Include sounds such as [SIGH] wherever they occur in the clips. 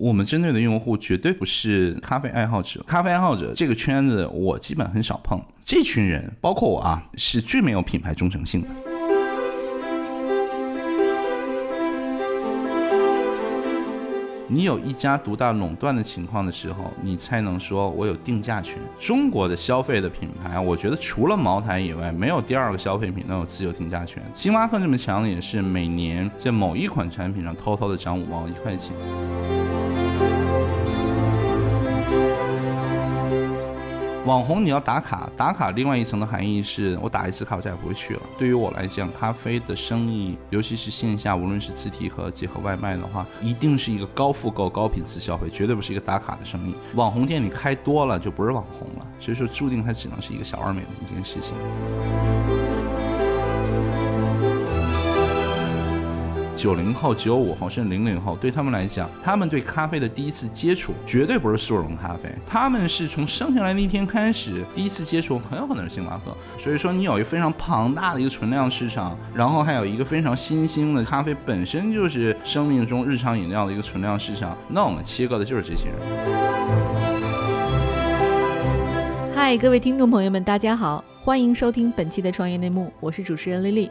我们针对的用户绝对不是咖啡爱好者，咖啡爱好者这个圈子我基本很少碰。这群人，包括我啊，是最没有品牌忠诚性的。你有一家独大垄断的情况的时候，你才能说我有定价权。中国的消费的品牌，我觉得除了茅台以外，没有第二个消费品能有自由定价权。星巴克这么强，也是每年在某一款产品上偷偷的涨五毛一块钱。网红你要打卡，打卡另外一层的含义是我打一次卡我再也不会去了。对于我来讲，咖啡的生意，尤其是线下，无论是自提和结合外卖的话，一定是一个高复购、高频次消费，绝对不是一个打卡的生意。网红店里开多了就不是网红了，所以说注定它只能是一个小而美的一件事情。九零后、九五后甚至零零后，对他们来讲，他们对咖啡的第一次接触绝对不是速溶咖啡，他们是从生下来那一天开始，第一次接触很有可能是星巴克。所以说，你有一个非常庞大的一个存量市场，然后还有一个非常新兴的咖啡，本身就是生命中日常饮料的一个存量市场。那我们切割的就是这些人。嗨，各位听众朋友们，大家好，欢迎收听本期的创业内幕，我是主持人丽丽。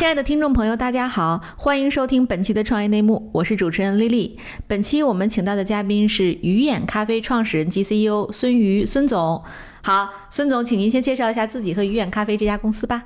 亲爱的听众朋友，大家好，欢迎收听本期的创业内幕，我是主持人丽丽。本期我们请到的嘉宾是鱼眼咖啡创始人及 CEO 孙瑜孙总。好，孙总，请您先介绍一下自己和鱼眼咖啡这家公司吧。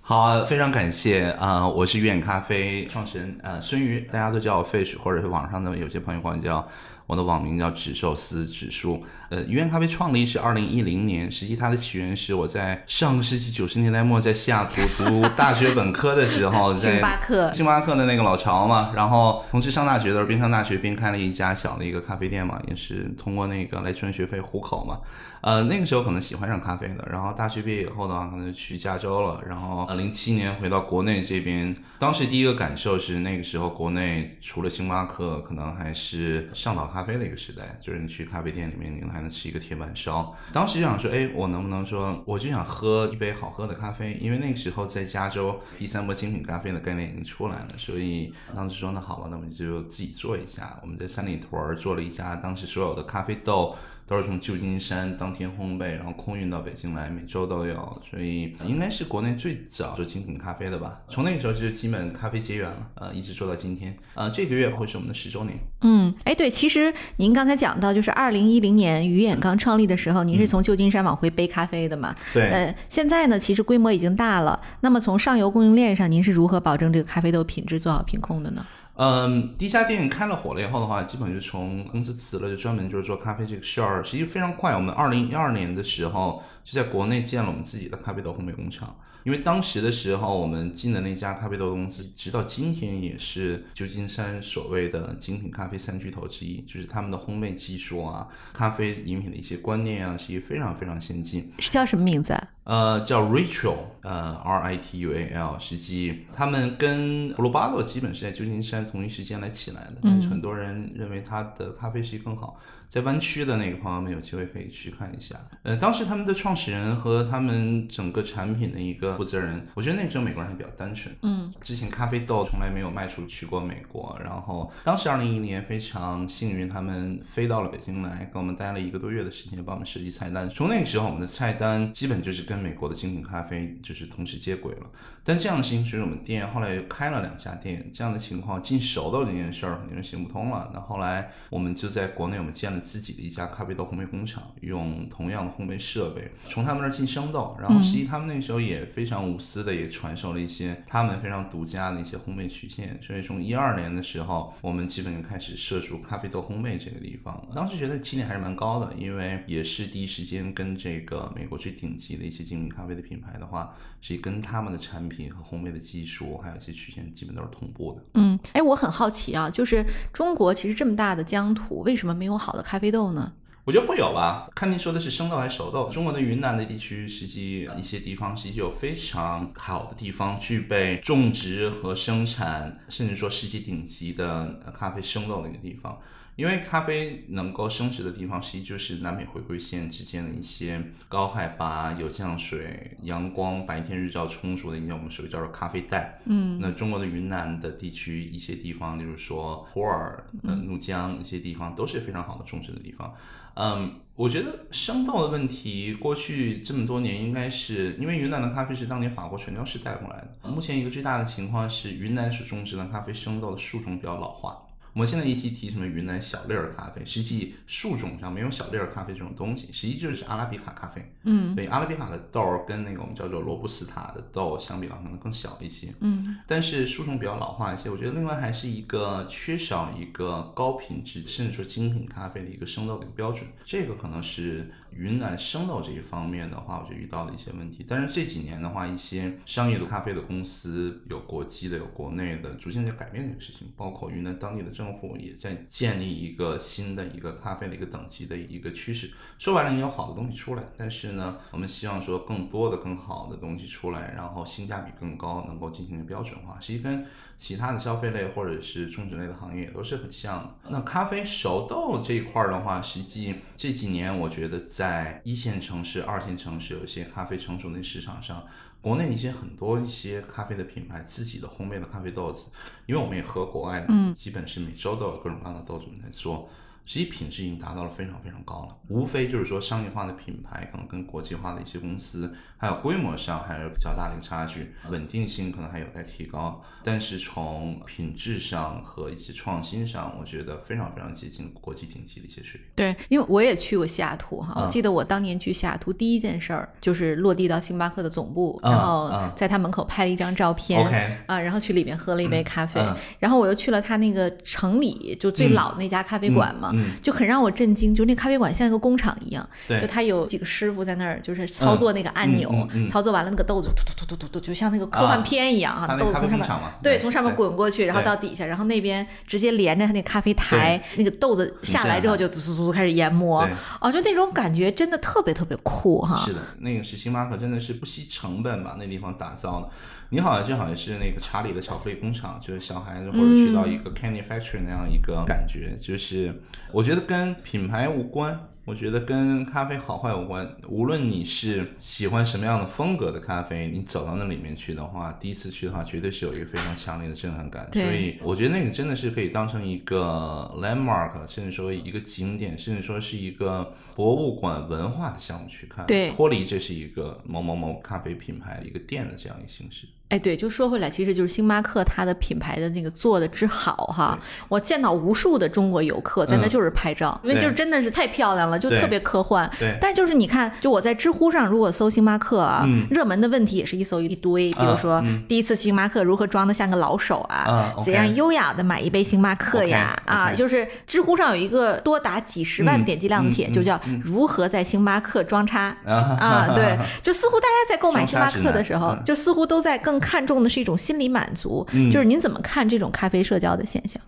好，非常感谢啊，我是鱼眼咖啡创始人呃孙瑜，大家都叫我 Fish，或者是网上的有些朋友管我叫。我的网名叫纸寿司指数。呃，鱼眼咖啡创立是二零一零年，实际它的起源是我在上个世纪九十年代末在西雅图读大学本科的时候，[LAUGHS] 在星巴克，星巴克的那个老巢嘛。然后同时上大学的时候，边上大学边开了一家小的一个咖啡店嘛，也是通过那个来赚学费糊口嘛。呃，那个时候可能喜欢上咖啡的，然后大学毕业以后的话，可能就去加州了。然后呃，零七年回到国内这边，当时第一个感受是那个时候国内除了星巴克，可能还是上岛咖。咖啡的一个时代，就是你去咖啡店里面，你还能吃一个铁板烧。当时就想说，哎，我能不能说，我就想喝一杯好喝的咖啡？因为那个时候在加州，第三波精品咖啡的概念已经出来了，所以当时说，那好吧，那我们就自己做一下。我们在三里屯做了一家，当时所有的咖啡豆。都是从旧金山当天烘焙，然后空运到北京来，每周都有，所以应该是国内最早做精品咖啡的吧。从那个时候就基本咖啡结缘了，呃，一直做到今天。呃，这个月会是我们的十周年。嗯，哎，对，其实您刚才讲到，就是二零一零年鱼眼刚创立的时候，您是从旧金山往回背咖啡的嘛？对。呃，现在呢，其实规模已经大了。那么从上游供应链上，您是如何保证这个咖啡豆品质做好品控的呢？嗯，第一家店开了火了以后的话，基本就从公司辞了，就专门就是做咖啡这个事儿。实际非常快，我们二零一二年的时候就在国内建了我们自己的咖啡豆烘焙工厂。因为当时的时候，我们进的那家咖啡豆公司，直到今天也是旧金山所谓的精品咖啡三巨头之一，就是他们的烘焙技术啊，咖啡饮品的一些观念啊，是一非常非常先进。是叫什么名字？呃，叫 Ritual，呃，R I T U A L。实际他们跟 Bottle 基本是在旧金山同一时间来起来的，但是很多人认为它的咖啡是更好。在湾区的那个朋友们有机会可以去看一下。呃，当时他们的创始人和他们整个产品的一个负责人，我觉得那个时候美国人还比较单纯。嗯，之前咖啡豆从来没有卖出去过美国。然后当时二零一零年非常幸运，他们飞到了北京来，跟我们待了一个多月的时间，帮我们设计菜单。从那个时候，我们的菜单基本就是跟美国的精品咖啡就是同时接轨了。但这样的事情，随着我们店后来又开了两家店，这样的情况进熟豆这件事儿肯定是行不通了。那后来我们就在国内，我们建了。自己的一家咖啡豆烘焙工厂，用同样的烘焙设备，从他们那儿进生豆，然后实际他们那时候也非常无私的，也传授了一些他们非常独家的一些烘焙曲线。所以从一二年的时候，我们基本就开始涉足咖啡豆烘焙这个地方。当时觉得起点还是蛮高的，因为也是第一时间跟这个美国最顶级的一些精品咖啡的品牌的话，是跟他们的产品和烘焙的技术，还有一些曲线，基本都是同步的。嗯，哎，我很好奇啊，就是中国其实这么大的疆土，为什么没有好的？咖啡豆呢？我觉得会有吧，看您说的是生豆还是熟豆。中国的云南的地区，实际一些地方实际有非常好的地方，具备种植和生产，甚至说世界顶级的咖啡生豆的一个地方。因为咖啡能够生殖的地方，实际就是南北回归线之间的一些高海拔、有降水、阳光、白天日照充足的一些我们所谓叫做咖啡带。嗯，那中国的云南的地区一些地方，例如说普洱、呃怒江一些地方都是非常好的种植的地方。嗯，我觉得生豆的问题，过去这么多年应该是因为云南的咖啡是当年法国传教士带过来的。目前一个最大的情况是，云南所种植的咖啡生豆的树种比较老化。我们现在一提提什么云南小粒儿咖啡，实际树种上没有小粒儿咖啡这种东西，实际就是阿拉比卡咖啡。嗯，对，阿拉比卡的豆儿跟那个我们叫做罗布斯塔的豆相比的话，可能更小一些。嗯，但是树种比较老化一些，我觉得另外还是一个缺少一个高品质甚至说精品咖啡的一个生豆的一个标准，这个可能是云南生豆这一方面的话，我就遇到了一些问题。但是这几年的话，一些商业的咖啡的公司，有国际的，有国内的，逐渐在改变这个事情，包括云南当地的政府也在建立一个新的一个咖啡的一个等级的一个趋势。说白了，你有好的东西出来，但是呢，我们希望说更多的、更好的东西出来，然后性价比更高，能够进行标准化。实际跟其他的消费类或者是种植类的行业也都是很像的。那咖啡熟豆这一块儿的话，实际这几年我觉得在一线城市、二线城市有一些咖啡成熟的市场上。国内一些很多一些咖啡的品牌自己的烘焙的咖啡豆子，因为我们也喝国外的，嗯基本是每周都有各种各样的豆子我们在做，实际品质已经达到了非常非常高了。无非就是说商业化的品牌可能跟国际化的一些公司，还有规模上还是比较大的一个差距，稳定性可能还有待提高。但是从品质上和一些创新上，我觉得非常非常接近国际顶级的一些水平。对，因为我也去过西雅图哈，嗯我记得我当年去西雅图第一件事儿就是落地到星巴克的总部，嗯然后嗯在他门口拍了一张照片。啊，然后去里面喝了一杯咖啡，嗯然后我又去了他那个城里就最老那家咖啡馆嘛，就很让我震惊，就那咖啡馆像一个工厂一样，对就他有几个师傅在那儿就是操作那个按钮，操作完了那个豆子突突突突突突，就像那个科幻啊片一样哈，他那咖啡豆子从上面对，从上面滚过去，然后到底下，然后那边直接连着它那咖啡台，那个豆子下来之后就突突突突开始研磨对，哦，就那种感觉真的特别特别酷哈是。的，那个是星巴克，真的是不惜成本把那地方打造的。你好像就好像是那个查理的巧克力工厂，就是小孩子或者去到一个 candy factory 那样一个感觉，就是我觉得跟品牌无关。我觉得跟咖啡好坏无关，无论你是喜欢什么样的风格的咖啡，你走到那里面去的话，第一次去的话，绝对是有一个非常强烈的震撼感。所以我觉得那个真的是可以当成一个 landmark，甚至说一个景点，甚至说是一个博物馆文化的项目去看。对。脱离这是一个某某某咖啡品牌一个店的这样一个形式。哎，对，就说回来，其实就是星巴克它的品牌的那个做的之好哈，我见到无数的中国游客在那嗯。就是拍照，因为就是真的是太漂亮了，就特别科幻。对。但就是你看，就我在知乎上如果搜星巴克啊，嗯。热门的问题也是一搜一堆，比如说、第一次去星巴克如何装的像个老手啊，怎样优雅的买一杯星巴克呀啊，就是知乎上有一个多达几十万嗯点击量的帖，嗯就叫如何在星巴克装叉。啊啊，对，[LAUGHS] 就似乎大家在购买星巴克的时候就似乎都在更看重的是一种心理满足。嗯就是您怎么看这种咖啡社交的现象？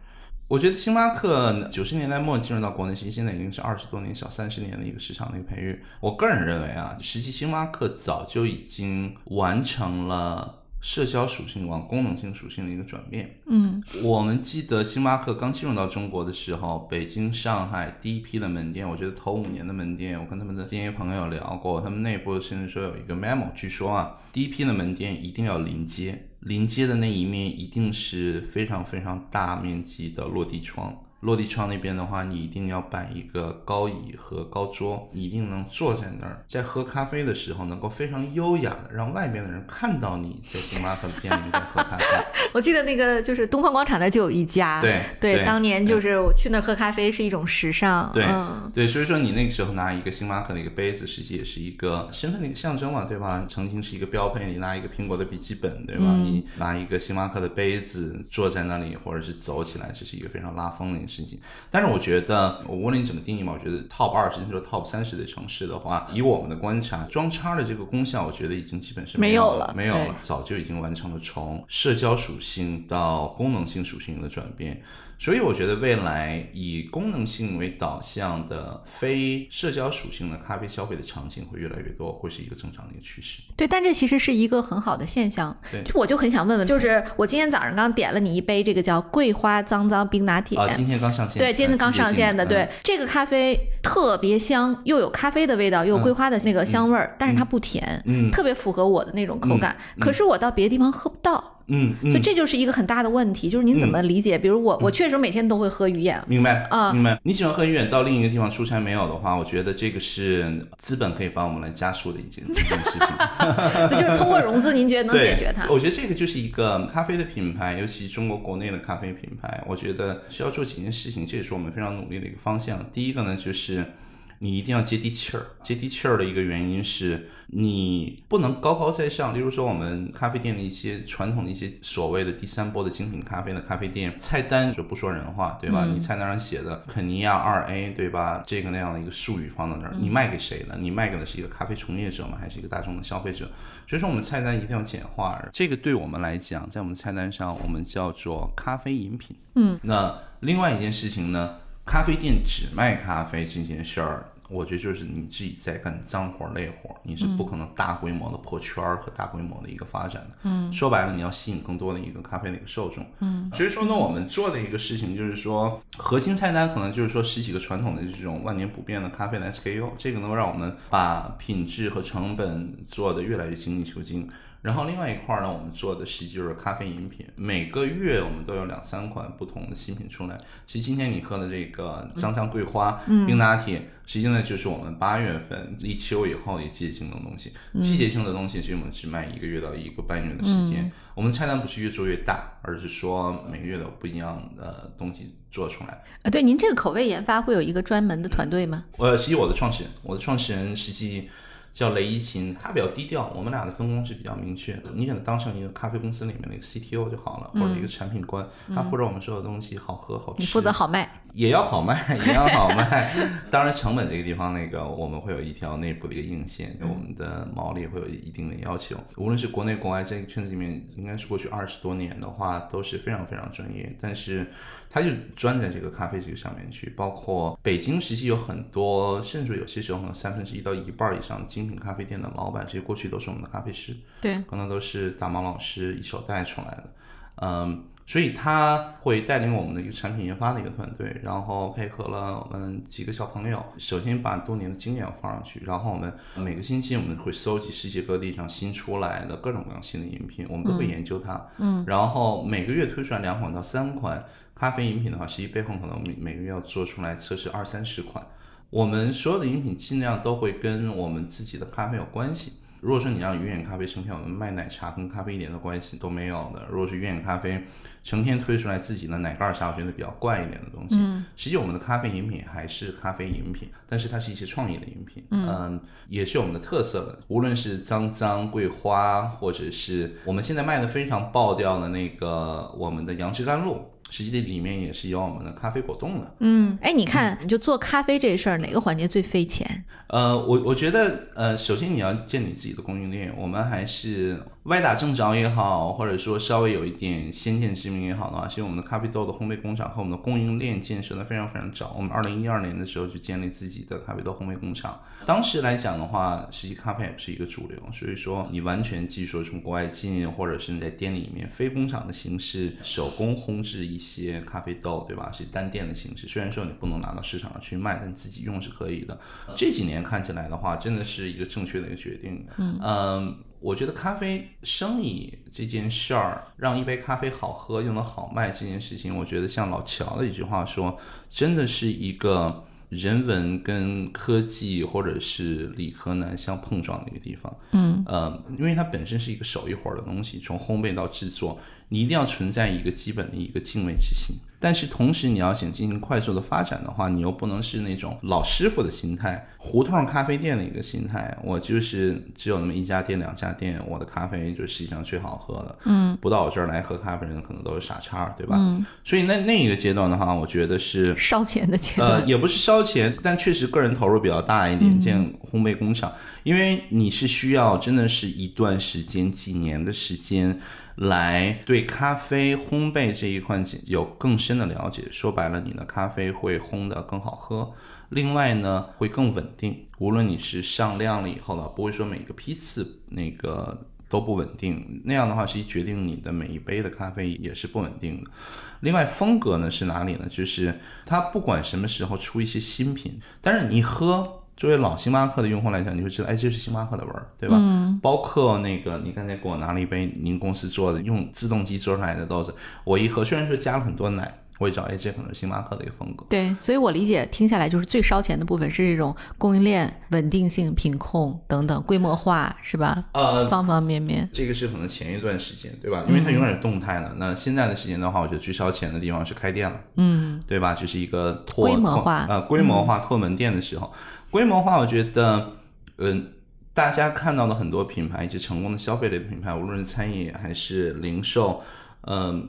我觉得星巴克九十年代末进入到国内，其实现在已经是二十多年、小三十年的一个市场的一个培育。我个人认为啊，实际星巴克早就已经完成了社交属性往功能性属性的一个转变。嗯我们记得星巴克刚进入到中国的时候，北京、上海第一批的门店，我觉得头五年的门店，我跟他们的店业朋友聊过，他们内部甚至说有一个 memo，据说啊，第一批的门店一定要临街，临街的那一面一定是非常非常大面积的落地窗。落地窗那边的话，你一定要摆一个高椅和高桌，你一定能坐在那儿，在喝咖啡的时候能够非常优雅的让外面的人看到你在星巴克的店里面在喝咖啡。我记得那个就是东方广场那儿就有一家，对对当年就是我去那儿喝咖啡是一种时尚，对、嗯，对，所以说你那个时候拿一个星巴克的一个杯子，实际也是一个身份的一个象征嘛，对吧？曾经是一个标配，你拿一个苹果的笔记本，对吧？嗯你拿一个星巴克的杯子坐在那里，或者是走起来，这是一个非常拉风的事情。但是我觉得，我问了你怎么定义嘛？我觉得 top 二十甚至说 top 三十的城市的话，以我们的观察，装叉的这个功效，我觉得已经基本是没有有了没有了，早就已经完成了从社交属性到功能性属性的转变。所以我觉得未来以功能性为导向的非社交属性的咖啡消费的场景会越来越多，会是一个正常的一个趋势。对，但这其实是一个很好的现象。对。就我就很想问问，就是我今天早上刚点了你一杯这个叫桂花脏脏冰拿铁。啊，今天刚上线，对，今天呃刚上线的，对，，这个咖啡特别香，又有咖啡的味道，又有桂花的那个香味儿，但是它不甜，嗯。特别符合我的那种口感。可是我到别的地方喝不到，嗯嗯，所以这就是一个很大的问题。就是您怎么理解？比如我，我确实每天都会喝鱼眼，明白啊明白。你喜欢喝鱼眼到另一个地方出差没有的话，我觉得这个是资本可以帮我们来加速的一件一件事情。[LAUGHS] 这就是通过融资，您觉得能解决它？我觉得这个就是一个咖啡的品牌，尤其中国国内的咖啡品牌，我觉得需要做几件事情，这也是我们非常努力的一个方向。第一个呢，就是你一定要接地气儿。接地气儿的一个原因是你不能高高在上。例如说，我们咖啡店的一些传统的一些所谓的第三波的精品咖啡的咖啡店，菜单就不说人话，对吧？你菜单上写的肯尼亚二 A，对吧？这个那样的一个术语放到那儿，你卖给谁呢？你卖给的是一个咖啡从业者吗？还是一个大众的消费者？所以说，我们菜单一定要简化。这个对我们来讲，在我们菜单上，我们叫做咖啡饮品。嗯，那另外一件事情呢，咖啡店只卖咖啡这件事儿。我觉得就是你自己在干脏活累活，你是不可能大规模的破圈儿和大规模的一个发展的。嗯，说白了，你要吸引更多的一个咖啡的一个受众。嗯，所以说呢，我们做的一个事情就是说，核心菜单可能就是说十几个传统的这种万年不变的咖啡的 SKU，这个能够让我们把品质和成本做得越来越精益求精。然后另外一块儿呢，我们做的实际就是咖啡饮品，每个月我们都有两三款不同的新品出来。其实今天你喝的这个香香桂花冰拿铁，实际呢就是我们八月份立秋以后一季节性的东西。季节性的东西，其实我们只卖一个月到一个半月的时间。我们菜单不是越做越大，而是说每个月都有不一样的东西做出来。啊，对，您这个口味研发会有一个专门的团队吗？呃，实际我的创始人，我的创始人实际叫雷一琴，他比较低调，我们俩的分工是比较明确的。你给他当成一个咖啡公司里面的一个 CTO 就好了，或者一个产品官，他负责我们所有东西好喝好吃，你负责好卖。也要好卖，也要好卖。[LAUGHS] 当然，成本这个地方，那个我们会有一条内部的一个硬线，对我们的毛利会有一定的要求。无论是国内国外，这个圈子里面，应该是过去二十多年的话，都是非常非常专业。但是，他就专在这个咖啡这个上面去，包括北京，实际有很多，甚至有些时候可能三分之一到一半以上的精品咖啡店的老板，这些过去都是我们的咖啡师。对，可能都是大毛老师一手带出来的，嗯，所以他会带领我们的一个产品研发的一个团队，然后配合了我们几个小朋友，首先把多年的经验放上去，然后我们每个星期我们会搜集世界各地上新出来的各种各样新的饮品，我们都会研究它，嗯，然后每个月推出来两款到三款咖啡饮品的话，实际背后可能每每个月要做出来测试二三十款。我们所有的饮品尽量都会跟我们自己的咖啡有关系。如果说你让鱼眼咖啡成天我们卖奶茶，跟咖啡一点的关系都没有的。如果是鱼眼咖啡成天推出来自己的奶盖茶，我觉得比较怪一点的东西。嗯，实际我们的咖啡饮品还是咖啡饮品，但是它是一些创意的饮品，嗯，也是有我们的特色的。无论是脏脏桂花，或者是我们现在卖的非常爆掉的那个我们的杨枝甘露。实际这里面也是有我们的咖啡果冻的，嗯，哎，你看，你就做咖啡这事儿，哪个环节最费钱？呃，我我觉得，呃，首先你要建立自己的供应链，我们还是歪打正着也好，或者说稍微有一点先见之明也好的话，其实我们的咖啡豆的烘焙工厂和我们的供应链建设的非常非常早。我们二零一二年的时候就建立自己的咖啡豆烘焙工厂，当时来讲的话，实际咖啡也不是一个主流，所以说你完全技术从国外进，或者是你在店里面非工厂的形式手工烘制一些咖啡豆，对吧？是单店的形式，虽然说你不能拿到市场上去卖，但自己用是可以的。这几年看起来的话，真的是一个正确的一个决定。嗯我觉得咖啡生意这件事儿，让一杯咖啡好喝又能好卖这件事情，我觉得像老乔的一句话说，真的是一个人文跟科技或者是理科男相碰撞的一个地方。嗯，呃，因为它本身是一个手艺活儿的东西，从烘焙到制作，你一定要存在一个基本的一个敬畏之心。但是同时你要想进行快速的发展的话，你又不能是那种老师傅的心态，胡同咖啡店的一个心态。我就是只有那么一家店、两家店，我的咖啡就世界上最好喝的。嗯，不到我这儿来喝咖啡的人可能都是傻叉，对吧？嗯，所以那那一个阶段的话，我觉得是烧钱的阶段。呃，也不是烧钱，但确实个人投入比较大一点，建烘焙工厂，因为你是需要真的是一段时间、几年的时间。来对咖啡烘焙这一块有更深的了解，说白了，你的咖啡会烘得更好喝。另外呢，会更稳定。无论你是上量了以后呢，不会说每个批次那个都不稳定。那样的话，实际决定你的每一杯的咖啡也是不稳定的。另外，风格呢是哪里呢？就是它不管什么时候出一些新品，但是你喝。作为老星巴克的用户来讲，你会知道，哎，这是星巴克的味儿，对吧？嗯。包括那个，你刚才给我拿了一杯您公司做的用自动机做出来的豆子，我一喝，虽然说加了很多奶，我也知道，哎，这可能是星巴克的一个风格。对，所以我理解，听下来就是最烧钱的部分是这种供应链稳定性、品控等等规模化，是吧？呃，方方面面。这个是可能前一段时间，对吧？因为它永远是动态的。那现在的时间的话，我觉得最烧钱的地方是开店了，嗯，对吧？就是一个拓规模化，呃，规模化拓门店的时候。规模化，我觉得，嗯，大家看到的很多品牌，以及成功的消费类的品牌，无论是餐饮还是零售，嗯，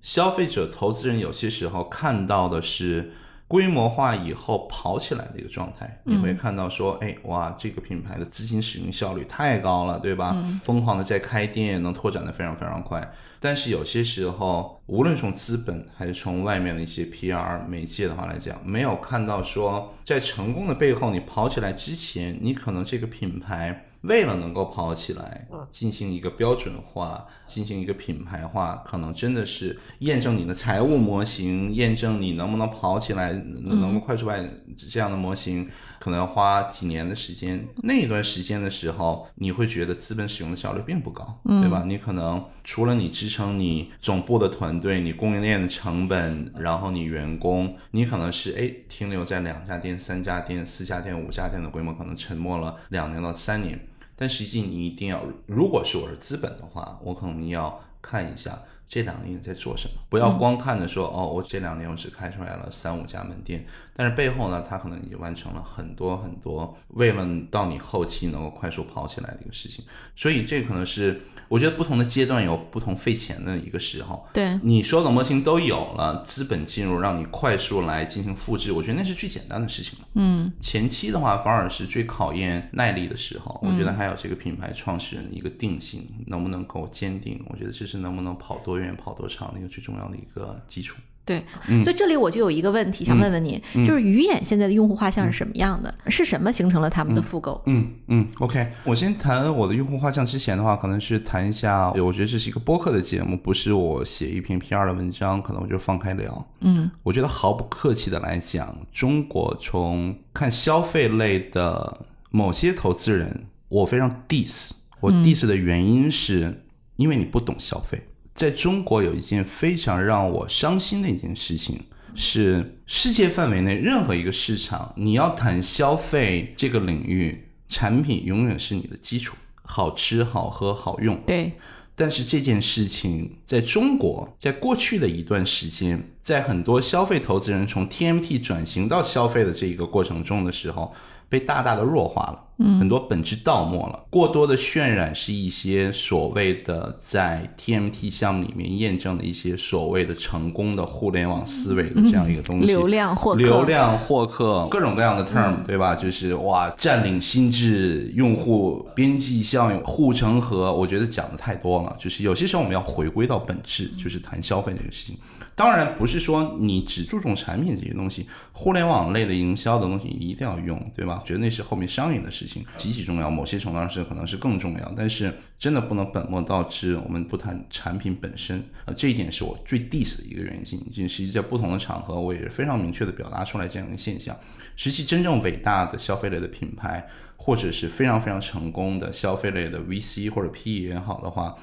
消费者、投资人有些时候看到的是规模化以后跑起来的一个状态。你会看到说，哎，哇，这个品牌的资金使用效率太高了，对吧？疯狂的在开店，能拓展的非常非常快。但是有些时候，无论从资本还是从外面的一些 PR 媒介的话来讲，没有看到说在成功的背后，你跑起来之前，你可能这个品牌。为了能够跑起来，进行一个标准化，进行一个品牌化，可能真的是验证你的财务模型，验证你能不能跑起来，能够快速卖这样的模型，可能要花几年的时间。那一段时间的时候，你会觉得资本使用的效率并不高，对吧？你可能除了你支撑你总部的团队，你供应链的成本，然后你员工，你可能是哎停留在两家店、三家店、四家店、五家店的规模，可能沉默了两年到三年。但实际你一定要，如果是我是资本的话，我可能要看一下这两年在做什么，不要光看着说哦，我这两年我只开出来了三五家门店，但是背后呢，他可能已经完成了很多很多，为了到你后期能够快速跑起来的一个事情，所以这可能是。我觉得不同的阶段有不同费钱的一个时候。对，你说的模型都有了，资本进入让你快速来进行复制，我觉得那是最简单的事情了。嗯，前期的话反而是最考验耐力的时候。我觉得还有这个品牌创始人一个定性能不能够坚定，我觉得这是能不能跑多远、跑多长的一个最重要的一个基础。对，所以这里我就有一个问题想问问你，就是鱼眼现在的用户画像是什么样的？是什么形成了他们的复购？嗯嗯，OK，我先谈我的用户画像之前的话，可能是谈一下，我觉得这是一个播客的节目，不是我写一篇 PR 的文章，可能我就放开聊。嗯，我觉得毫不客气的来讲，中国从看消费类的某些投资人，我非常 diss，我 diss 的原因是因为你不懂消费。在中国有一件非常让我伤心的一件事情，是世界范围内任何一个市场，你要谈消费这个领域，产品永远是你的基础，好吃、好喝、好用。对。但是这件事情在中国，在过去的一段时间，在很多消费投资人从 TMT 转型到消费的这一个过程中的时候。被大大的弱化了，很多本质倒没了。过多的渲染是一些所谓的在 TMT 项目里面验证的一些所谓的成功的互联网思维的这样一个东西。流量获客，流量获客，各种各样的 term，对吧？就是哇，占领心智，用户边际效应，护城河。我觉得讲的太多了，就是有些时候我们要回归到本质，就是谈消费这个事情。当然不是说你只注重产品这些东西，互联网类的营销的东西一定要用，对吧？觉得那是后面商业的事情，极其重要，某些程度上是可能是更重要。但是真的不能本末倒置，我们不谈产品本身，呃，这一点是我最 diss 的一个原因。就实际在不同的场合，我也是非常明确的表达出来这样一个现象。实际真正伟大的消费类的品牌，或者是非常非常成功的消费类的 VC 或者 PE 也好的话。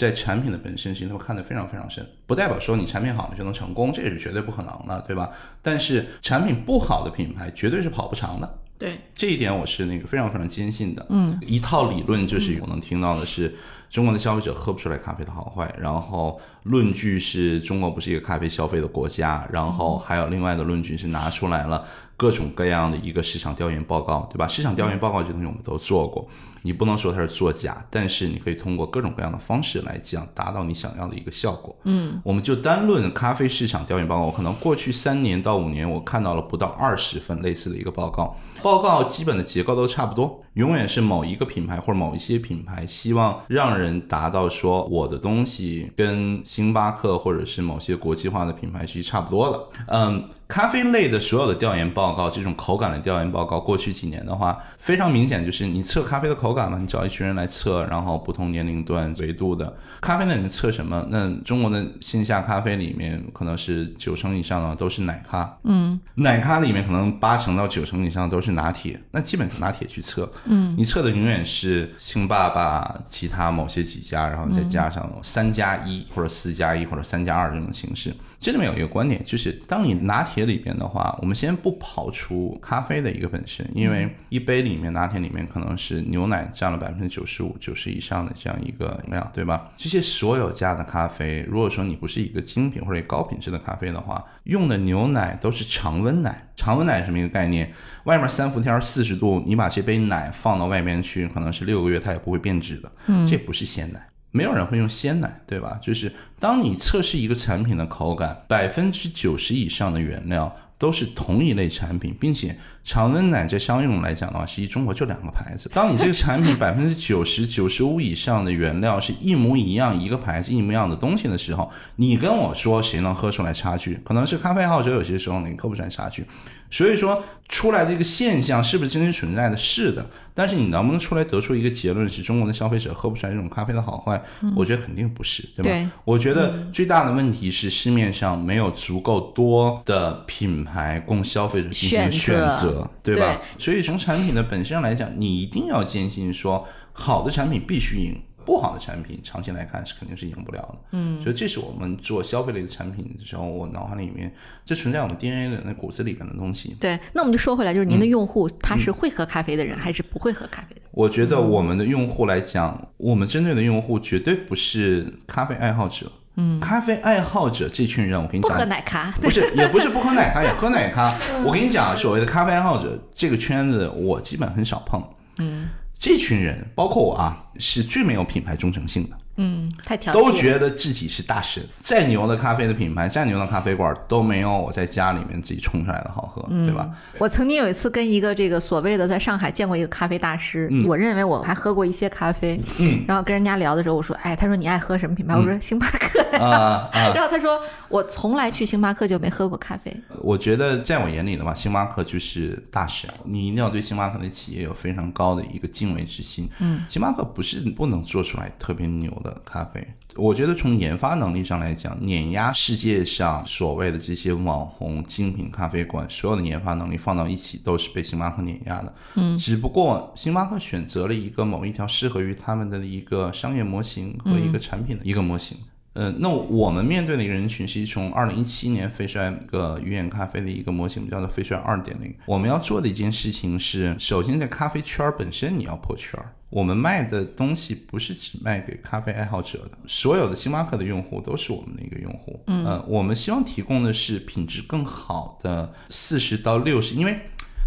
在产品的本身，其实他们看得非常非常深，不代表说你产品好了就能成功，这也是绝对不可能的，对吧？但是产品不好的品牌绝对是跑不长的，对，这一点我是那个非常非常坚信的。嗯，一套理论就是我能听到的是，中国的消费者喝不出来咖啡的好坏，然后论据是中国不是一个咖啡消费的国家，然后还有另外的论据是拿出来了各种各样的一个市场调研报告，对吧？市场调研报告这东西我们都做过。你不能说它是作假，但是你可以通过各种各样的方式来讲，达到你想要的一个效果。嗯，我们就单论咖啡市场调研报告，可能过去三年到五年，我看到了不到二十份类似的一个报告。报告基本的结构都差不多，永远是某一个品牌或者某一些品牌希望让人达到说我的东西跟星巴克或者是某些国际化的品牌是差不多了。嗯，咖啡类的所有的调研报告，这种口感的调研报告，过去几年的话，非常明显就是你测咖啡的口感嘛，你找一群人来测，然后不同年龄段维度的咖啡，那你测什么？那中国的线下咖啡里面可能是九成以上的都是奶咖，嗯，奶咖里面可能八成到九成以上都是。拿铁，[LAUGHS] 那基本拿铁去测，嗯，你测的永远是星爸爸其他某些几家，然后再加上三加一或者四加一或者三加二这种形式。这里面有一个观点，就是当你拿铁里边的话，我们先不刨除咖啡的一个本身，因为一杯里面拿铁里面可能是牛奶占了百分之九十五、九十以上的这样一个量，对吧？这些所有加的咖啡，如果说你不是一个精品或者高品质的咖啡的话，用的牛奶都是常温奶。常温奶什么一个概念？外面三伏天四十度，你把这杯奶放到外面去，可能是六个月它也不会变质的。嗯，这不是鲜奶。没有人会用鲜奶，对吧？就是当你测试一个产品的口感，百分之九十以上的原料都是同一类产品，并且常温奶在商用来讲的话，实际中国就两个牌子。当你这个产品 [LAUGHS] 百分之九十九十五以上的原料是一模一样，一个牌子一模一样的东西的时候，你跟我说谁能喝出来差距？可能是咖啡爱好者有些时候你喝不出来差距。所以说出来的一个现象是不是真实存在的？是的，但是你能不能出来得出一个结论，是中国的消费者喝不出来这种咖啡的好坏？我觉得肯定不是，对吧？我觉得最大的问题是市面上没有足够多的品牌供消费者进行选择，对吧？所以从产品的本身来讲，你一定要坚信说，好的产品必须赢。不好的产品，长期来看是肯定是赢不了的。嗯，所以这是我们做消费类的产品的时候，我脑海里面这存在我们 DNA 的那骨子里边的东西。对，那我们就说回来，就是您的用户他是会喝咖啡的人，还是不会喝咖啡的？我觉得我们的用户来讲，我们针对的用户绝对不是咖啡爱好者。嗯，咖啡爱好者这群人，我跟你讲，不喝奶咖，不是，[LAUGHS] 也不是不喝奶咖，也喝奶咖。我跟你讲，所谓的咖啡爱好者这个圈子，我基本很少碰。嗯。这群人，包括我啊，是最没有品牌忠诚性的。嗯，太挑都觉得自己是大神，再牛的咖啡的品牌，再牛的咖啡馆都没有我在家里面自己冲出来的好喝，对吧？我曾经有一次跟一个这个所谓的在上海见过一个咖啡大师，我认为我还喝过一些咖啡，嗯，然后跟人家聊的时候，我说，哎，他说你爱喝什么品牌？我说星巴克呀，[LAUGHS] 然后他说我从来去星巴克就没喝过咖啡。我觉得在我眼里的话，星巴克就是大神，你一定要对星巴克的企业有非常高的一个敬畏之心。嗯，星巴克不是不能做出来特别牛的。咖啡，我觉得从研发能力上来讲，碾压世界上所谓的这些网红精品咖啡馆，所有的研发能力放到一起，都是被星巴克碾压的。嗯，只不过星巴克选择了一个某一条适合于他们的一个商业模型和一个产品的一个模型。呃，那我们面对的一个人群是从二零一七年飞帅一个鱼眼咖啡的一个模型，叫做飞帅二点零。我们要做的一件事情是，首先在咖啡圈本身你要破圈儿。我们卖的东西不是只卖给咖啡爱好者的，所有的星巴克的用户都是我们的一个用户。嗯，我们希望提供的是品质更好的四十到六十，因为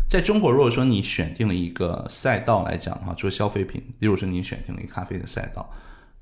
在中国，如果说你选定了一个赛道来讲的话，做消费品，例如说你选定了一个咖啡的赛道，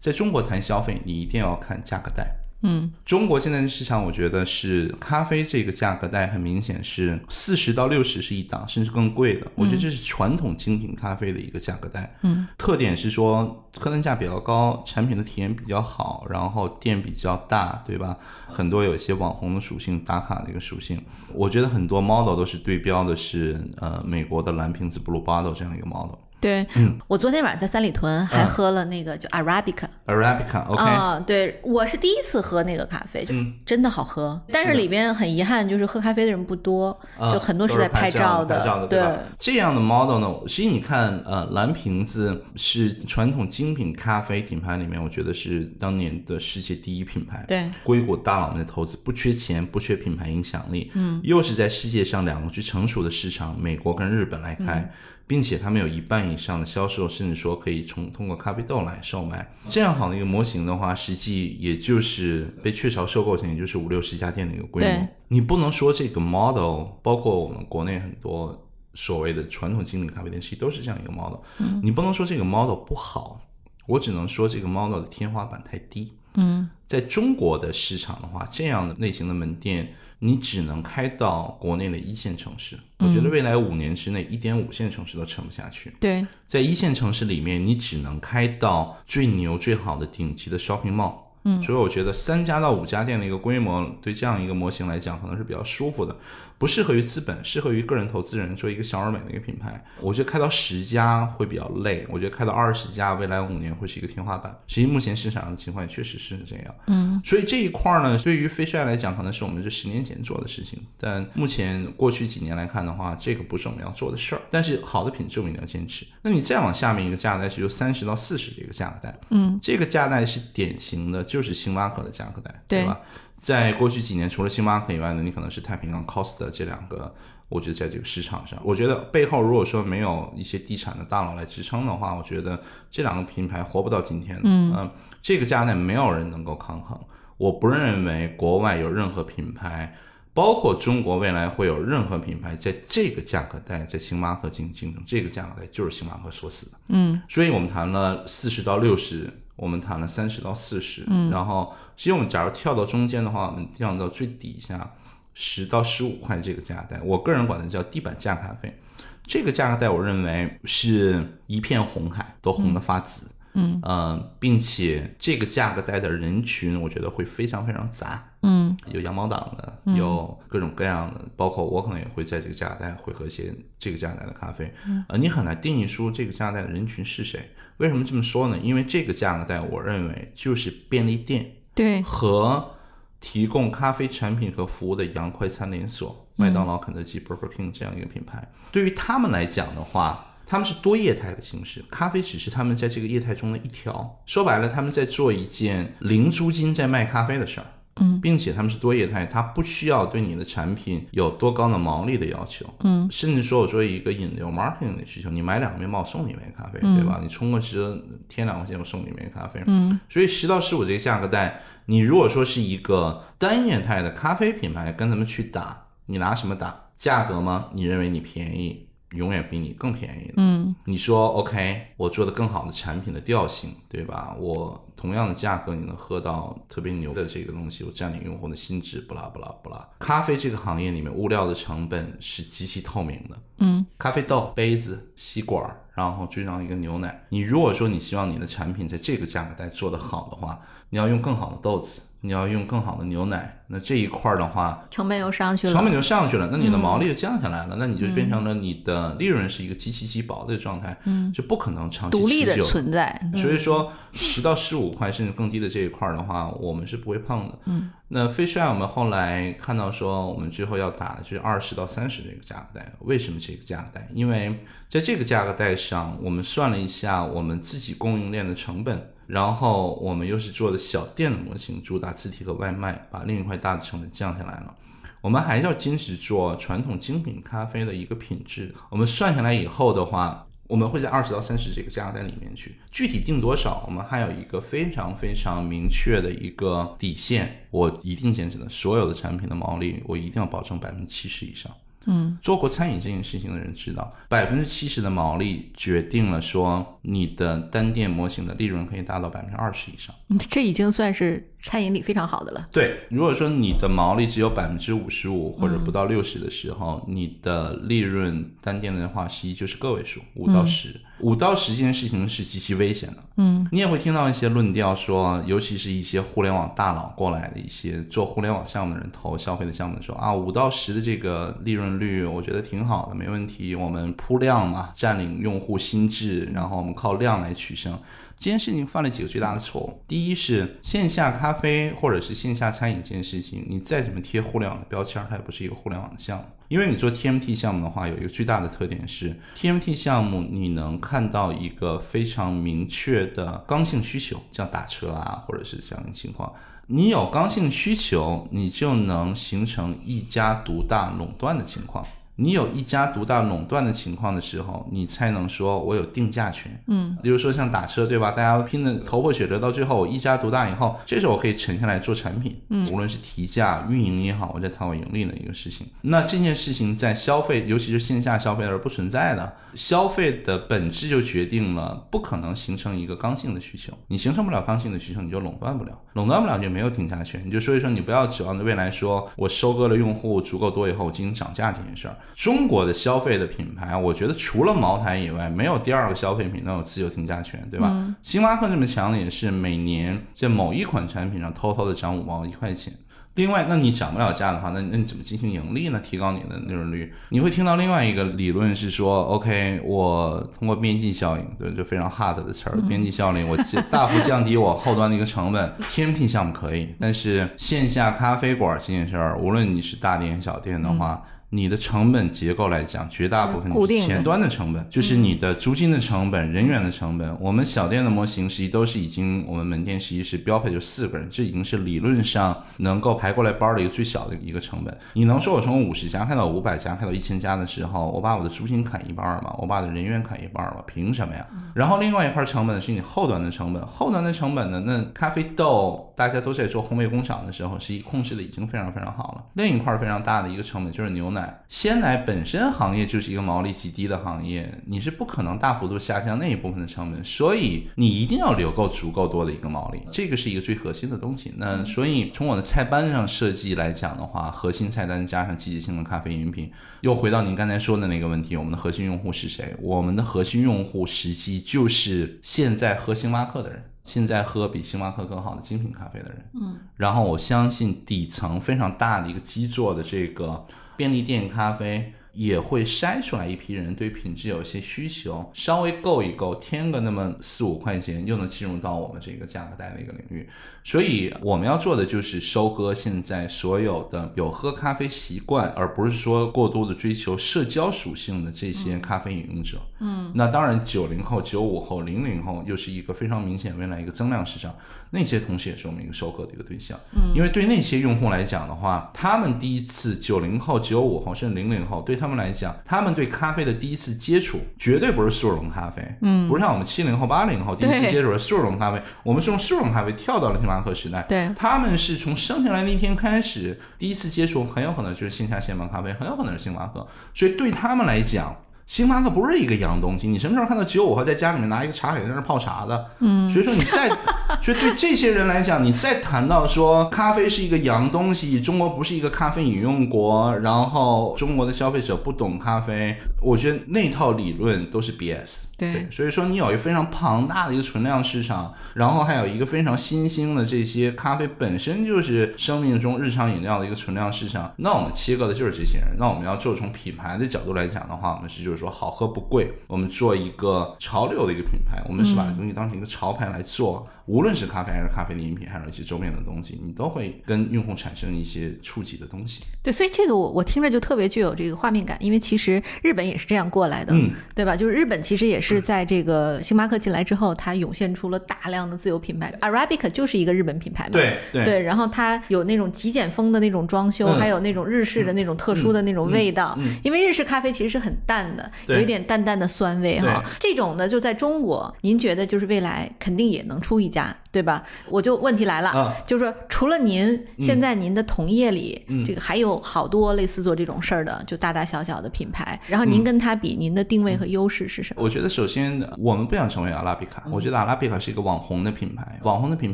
在中国谈消费，你一定要看价格带。嗯，中国现在的市场，我觉得是咖啡这个价格带很明显是四十到六十是一档，甚至更贵的。我觉得这是传统精品咖啡的一个价格带。嗯，特点是说客单价比较高，产品的体验比较好，然后店比较大，对吧？很多有一些网红的属性、打卡的一个属性。我觉得很多 model 都是对标的是呃美国的蓝瓶子 Blue Bottle 这样一个 model。对，嗯。我昨天晚上在三里屯还喝了那个就 Arabica，、Arabica，OK，、啊，对我是第一次喝那个咖啡，就嗯。真的好喝。但是里边很遗憾，就是喝咖啡的人不多，啊就很多是在拍照的，对。吧？这样的 model 呢，其实你看，呃，蓝瓶子是传统精品咖啡品牌里面，我觉得是当年的世界第一品牌。对。硅谷大佬们的投资，不缺钱，不缺品牌影响力，嗯，又是在世界上两个最成熟的市场，美国跟日本来开，并且他们有一半以上的销售，甚至说可以从通过咖啡豆来售卖。这样好的一个模型的话，实际也就是被雀巢收购前，也就是五六十家店的一个规模。你不能说这个 model，包括我们国内很多所谓的传统精品咖啡店，其实都是这样一个 model。你不能说这个 model 不好，我只能说这个 model 的天花板太低。嗯，在中国的市场的话，这样的类型的门店，你只能开到国内的一线城市。我觉得未来五年之内，一点五线城市都撑不下去。对在一线城市里面，你只能开到最牛、最好的顶级的 shopping mall。嗯，所以我觉得三家到五家店的一个规模，对这样一个模型来讲，可能是比较舒服的，不适合于资本，适合于个人投资人做一个小而美的一个品牌。我觉得开到十家会比较累，我觉得开到二十家，未来五年会是一个天花板。实际目前市场上的情况也确实是这样。嗯，所以这一块儿呢，对于飞帅来讲，可能是我们这十年前做的事情，但目前过去几年来看的话，这个不是我们要做的事儿。但是好的品质我们一定要坚持。那你再往下面一个价格带是由三十到四十这个价格带，嗯，这个价格带是典型的，就是星巴克的价格带，对吧？在过去几年，除了星巴克以外呢，你可能是太平洋、Costa 这两个。我觉得在这个市场上，我觉得背后如果说没有一些地产的大佬来支撑的话，我觉得这两个品牌活不到今天的。嗯、这个价带没有人能够抗衡。我不认为国外有任何品牌，包括中国未来会有任何品牌在这个价格带在星巴克进行竞争。这个价格带就是星巴克锁死的。嗯，所以我们谈了四十到六十，我们谈了三十到四十，嗯，然后其实我们假如跳到中间的话，我们降到最底下十到十五块这个价格带，我个人管它叫地板价咖啡。这个价格带，我认为是一片红海，都红得发紫。嗯，呃，并且这个价格带的人群，我觉得会非常非常杂。嗯，有羊毛党的，有各种各样的，包括我可能也会在这个价格带会喝一些这个价格带的咖啡。呃，你很难定义出这个价格带的人群是谁。为什么这么说呢？因为这个价格带，我认为就是便利店对和提供咖啡产品和服务的洋快餐连锁，麦当劳、肯德基、Burger King 这样一个品牌。对于他们来讲的话，他们是多业态的形式，咖啡只是他们在这个业态中的一条。说白了，他们在做一件零租金在卖咖啡的事儿。嗯，并且他们是多业态，它不需要对你的产品有多高的毛利的要求。嗯，甚至说我作为一个引流 marketing 的需求，你买两个面包我送你一杯咖啡，对吧？你充个值添两块钱我送你一杯咖啡。嗯，所以十到十五这个价格带，你如果说是一个单业态的咖啡品牌跟他们去打，你拿什么打？价格吗？你认为你便宜？永远比你更便宜的。嗯，你说 OK，我做的更好的产品的调性，对吧？我同样的价格，你能喝到特别牛的这个东西，我占领用户的心智，不啦不啦不啦。咖啡这个行业里面，物料的成本是极其透明的。嗯，咖啡豆、杯子、吸管，然后追上一个牛奶。你如果说你希望你的产品在这个价格带做得好的话，你要用更好的豆子，你要用更好的牛奶。那这一块儿的话，成本又上去了，成本就上去了，那你的毛利就降下来了，那你就变成了你的利润是一个极其极薄的状态，嗯，就不可能长期独立的持久存在。所以说，十到十五块甚至更低的这一块儿的话，我们是不会碰的。嗯，那飞帅我们后来看到说，我们最后要打的就是二十到三十这个价格带。为什么这个价格带？因为在这个价格带上，我们算了一下我们自己供应链的成本，然后我们又是做的小店的模型，主打自提和外卖，把另一块大的成本降下来了。我们还要坚持做传统精品咖啡的一个品质。我们算下来以后的话，我们会在二十到三十这个价格带里面去，具体定多少，我们还有一个非常非常明确的一个底线。我一定坚持的，所有的产品的毛利，我一定要保证百分之七十以上。嗯，做过餐饮这件事情的人知道，百分之七十的毛利决定了说你的单店模型的利润可以达到百分之二十以上。这已经算是餐饮里非常好的了。对，如果说你的毛利只有百分之五十五或者不到六十的时候，你的利润单店的话，实际就是个位数，五到十。五到十这件事情是极其危险的。嗯，你也会听到一些论调说，尤其是一些互联网大佬过来的一些做互联网项目的人投消费的项目的时候啊，五到十的这个利润率，我觉得挺好的，没问题。我们铺量嘛，占领用户心智，然后我们靠量来取胜。这件事情犯了几个最大的错误。第一是线下咖啡或者是线下餐饮这件事情，你再怎么贴互联网的标签，它也不是一个互联网的项目。因为你做 TMT 项目的话，有一个最大的特点是，TMT 项目你能看到一个非常明确的刚性需求，像打车啊，或者是这样的情况。你有刚性需求，你就能形成一家独大垄断的情况。你有一家独大垄断的情况的时候，你才能说我有定价权。嗯，比如说像打车，对吧？大家拼的头破血流，到最后我一家独大以后，这时候我可以沉下来做产品。嗯，无论是提价、运营也好，我在谈我盈利的一个事情。那这件事情在消费，尤其是线下消费而不存在的。消费的本质就决定了不可能形成一个刚性的需求。你形成不了刚性的需求，你就垄断不了，垄断不了就没有定价权。你就所以说，你不要指望着未来说我收割了用户足够多以后，我进行涨价这件事儿。中国的消费的品牌，我觉得除了茅台以外，没有第二个消费品能有自由定价权，对吧？星巴克这么强的也是每年在某一款产品上偷偷的涨五毛一块钱。另外，那你涨不了价的话，那那你怎么进行盈利呢？提高你的利润率？你会听到另外一个理论是说，OK，我通过边际效应，对，就非常 hard 的词儿，边际效应，我大幅降低我后端的一个成本。[LAUGHS] TMT 项目可以，但是线下咖啡馆这件事儿，无论你是大店小店的话。你的成本结构来讲，绝大部分是前端的成本，就是你的租金的成本、人员的成本。我们小店的模型实际都是已经，我们门店实际是标配就四个人，这已经是理论上能够排过来包的一个最小的一个成本。你能说我从五十家开到五百家，开到一千家的时候，我把我的租金砍一半吗？我把我的人员砍一半吗？凭什么呀？然后另外一块成本是你后端的成本，后端的成本呢？那咖啡豆大家都在做烘焙工厂的时候，实际控制的已经非常非常好了。另一块非常大的一个成本就是牛奶。鲜奶本身行业就是一个毛利极低的行业，你是不可能大幅度下降那一部分的成本，所以你一定要留够足够多的一个毛利，这个是一个最核心的东西。那所以从我的菜单上设计来讲的话，核心菜单加上季节性的咖啡饮品，又回到您刚才说的那个问题，我们的核心用户是谁？我们的核心用户实际就是现在喝星巴克的人。现在喝比星巴克更好的精品咖啡的人，嗯，然后我相信底层非常大的一个基座的这个便利店咖啡。也会筛出来一批人对品质有一些需求，稍微够一够，添个那么四五块钱，又能进入到我们这个价格带的一个领域。所以我们要做的就是收割现在所有的有喝咖啡习惯，而不是说过多的追求社交属性的这些咖啡饮用者。嗯，那当然，九零后、九五后、零零后又是一个非常明显未来一个增量市场，那些同时也是我们一个收割的一个对象。嗯，因为对那些用户来讲的话，他们第一次九零后、九五后甚至零零后对。他们来讲，他们对咖啡的第一次接触绝对不是速溶咖啡，嗯，不是像我们七零后、八零后第一次接触的速溶咖啡，我们是用速溶咖啡跳到了星巴克时代，对，他们是从生下来那天开始第一次接触，很有可能就是线下现磨咖啡，很有可能是星巴克，所以对他们来讲。星巴克不是一个洋东西，你什么时候看到九五后在家里面拿一个茶水在那泡茶的？嗯，所以说你再，[LAUGHS] 所以对这些人来讲，你再谈到说咖啡是一个洋东西，中国不是一个咖啡饮用国，然后中国的消费者不懂咖啡，我觉得那套理论都是 BS。对，所以说你有一个非常庞大的一个存量市场，然后还有一个非常新兴的这些咖啡本身就是生命中日常饮料的一个存量市场，那我们切割的就是这些人。那我们要做从品牌的角度来讲的话，我们是就是说好喝不贵，我们做一个潮流的一个品牌，我们是把东西当成一个潮牌来做。无论是咖啡还是咖啡的饮品，还有一些周边的东西，你都会跟用户产生一些触及的东西。对，所以这个我我听着就特别具有这个画面感，因为其实日本也是这样过来的，嗯，对吧？就是日本其实也是在这个星巴克进来之后，它涌现出了大量的自有品牌，Arabica 就是一个日本品牌嘛，对对，然后它有那种极简风的那种装修，还有那种日式的那种特殊的那种味道，因为日式咖啡其实是很淡的，有一点淡淡的酸味哈。这种呢，就在中国，您觉得就是未来肯定也能出一家对吧？我就问题来了，啊就是说，除了您，现在您的同业里，嗯这个还有好多类似做这种事儿的，就大大小小的品牌。然后嗯您跟他比，您的定位和优势是什么？我觉得首先我们不想成为阿拉比卡，我觉得阿拉比卡是一个网红的品牌。网红的品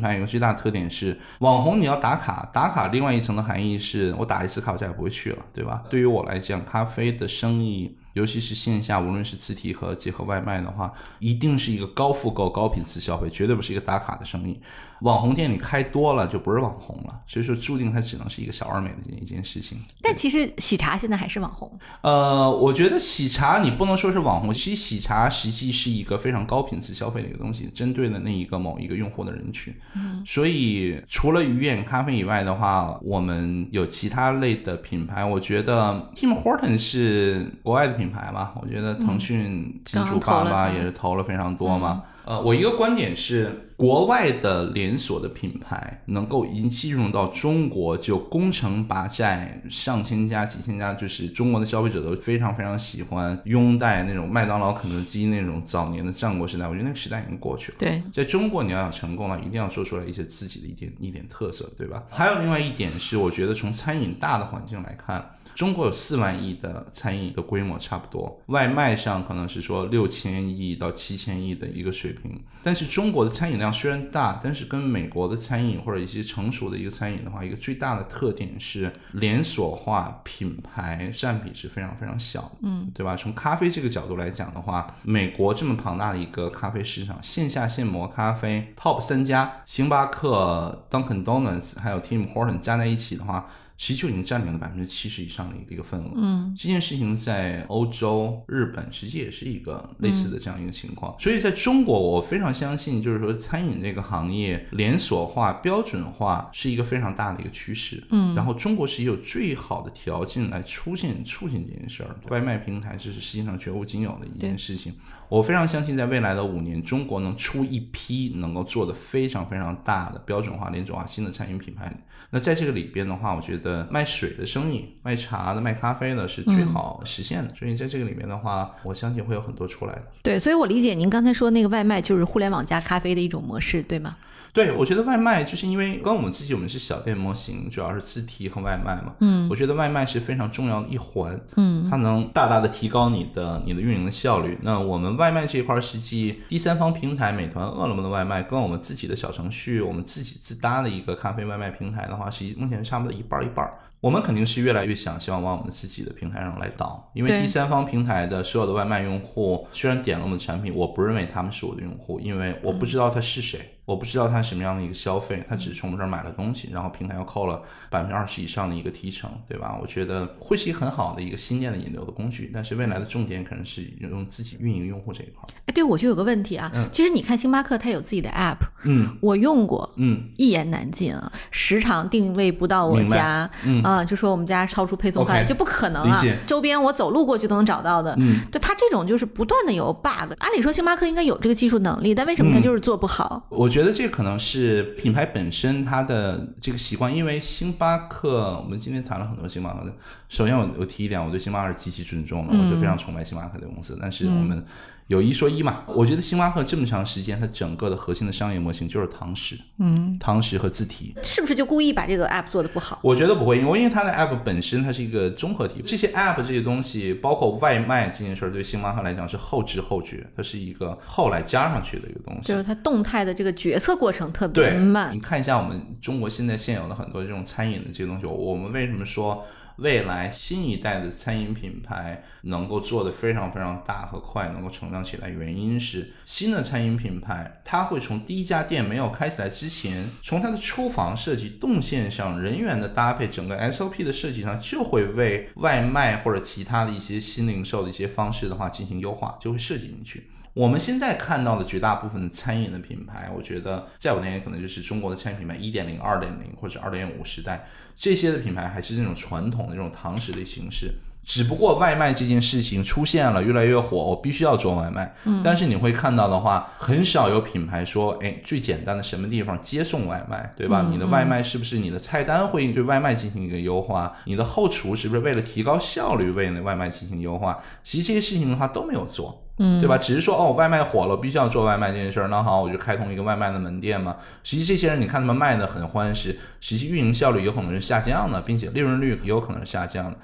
牌有个最大的特点是，网红你要打卡，打卡另外一层的含义是我打一次卡我再也不会去了，对吧？对于我来讲，咖啡的生意。尤其是线下，无论是自提和结合外卖的话，一定是一个高复购、高频次消费，绝对不是一个打卡的生意。网红店你开多了就不是网红了，所以说注定它只能是一个小而美的一件事情。但其实喜茶现在还是网红，呃，我觉得喜茶你不能说是网红，其实喜茶实际是一个非常高频次消费的一个东西，针对的那一个某一个用户的人群。嗯，所以除了鱼眼咖啡以外的话，我们有其他类的品牌。我觉得 Tim Horton 是国外的品牌吧，我觉得腾讯金主爸爸也是投了非常多嘛。呃，我一个观点是，国外的连锁的品牌能够一进入到中国就攻城拔寨，上千家、几千家，就是中国的消费者都非常非常喜欢拥戴那种麦当劳、肯德基那种早年的战国时代。我觉得那个时代已经过去了。对，在中国你要想成功了，一定要做出来一些自己的一点一点特色，对吧？还有另外一点是，我觉得从餐饮大的环境来看。中国有四万亿的餐饮的规模差不多，外卖上可能是说六千亿到七千亿的一个水平。但是中国的餐饮量虽然大，但是跟美国的餐饮或者一些成熟的一个餐饮的话，一个最大的特点是连锁化品牌占比是非常非常小的，嗯，对吧？从咖啡这个角度来讲的话，美国这么庞大的一个咖啡市场，线下现磨咖啡 Top 三家，星巴克、Dunkin' Donuts 还有 Tim Horton 加在一起的话。其实就已经占领了百分之七十以上的一个一个份额。嗯，这件事情在欧洲、日本实际也是一个类似的这样一个情况。所以在中国，我非常相信，就是说餐饮这个行业连锁化、标准化是一个非常大的一个趋势。嗯，然后中国是有最好的条件来出现促进这件事儿。外卖平台这是世界上绝无仅有的一件事情。我非常相信，在未来的五年，中国能出一批能够做的非常非常大的标准化、连锁化新的餐饮品牌。那在这个里边的话，我觉得卖水的生意、卖茶的、卖咖啡的是最好实现的。所以在这个里面的话，我相信会有很多出来的。对，所以我理解您刚才说那个外卖就是互联网加咖啡的一种模式，对吗？对，我觉得外卖就是因为跟我们自己，我们是小店模型，主要是自提和外卖嘛。嗯，我觉得外卖是非常重要的一环。嗯，它能大大的提高你的你的运营的效率。那我们外卖这一块，实际第三方平台，美团、饿了么的外卖，跟我们自己的小程序，我们自己自搭的一个咖啡外卖平台的话，实际目前差不多一半一半。我们肯定是越来越想希望往我们自己的平台上来导，因为第三方平台的所有的外卖用户虽然点了我们的产品，我不认为他们是我的用户，因为我不知道他是谁。我不知道他什么样的一个消费，他只是从我们这儿买了东西，然后平台又扣了百分之二十以上的一个提成，对吧？我觉得会是一个很好的一个新建的引流的工具，但是未来的重点可能是用自己运营用户这一块。哎，对，我就有个问题啊，其实你看星巴克它有自己的 app，嗯，我用过，嗯，一言难尽啊，时常定位不到我家，嗯啊，就说我们家超出配送范围就不可能啊，周边我走路过去都能找到的，嗯，就它这种就是不断的有 bug，按理说星巴克应该有这个技术能力，但为什么嗯它就是做不好？我觉得这可能是品牌本身它的这个习惯，因为星巴克，我们今天谈了很多星巴克的。首先我我提一点，我对星巴克是极其尊重的，我就非常崇拜星巴克这个公司。但是我们有一说一嘛，我觉得星巴克这么长时间，它整个的核心的商业模型就是堂食，嗯，堂食和自提。是不是就故意把这个 app 做的不好？我觉得不会，因为因为它的 app 本身它是一个综合体，这些 app 这些东西，包括外卖这件事儿，对星巴克来讲是后知后觉，它是一个后来加上去的一个东西。就是它动态的这个决策过程特别慢你。看一下我们中国现在现有的很多这种餐饮的这些东西，我们为什么说未来新一代的餐饮品牌能够做得非常非常大和快，能够成长起来？原因是新的餐饮品牌，它会从第一家店没有开起来之前，从它的厨房设计、动线上、人员的搭配、整个 SOP 的设计上，就会为外卖或者其他的一些新零售的一些方式的话进行优化，就会设计进去。我们现在看到的绝大部分的餐饮的品牌，我觉得在我那边可能就是中国的餐饮品牌一点零、二点零或者二点五时代，这些的品牌还是那种传统的这种堂食的形式。只不过外卖这件事情出现了，越来越火，我必须要做外卖。嗯，但是你会看到的话，很少有品牌说，哎，最简单的什么地方接送外卖，对吧？你的外卖是不是你的菜单会对外卖进行一个优化？你的后厨是不是为了提高效率为那外卖进行优化？其实这些事情的话都没有做。嗯，对吧？只是说哦，外卖火了，我必须要做外卖这件事儿，那好，我就开通一个外卖的门店嘛。实际这些人，你看他们卖的很欢实，实际运营效率有可能是下降的，并且利润率也有可能是下降的。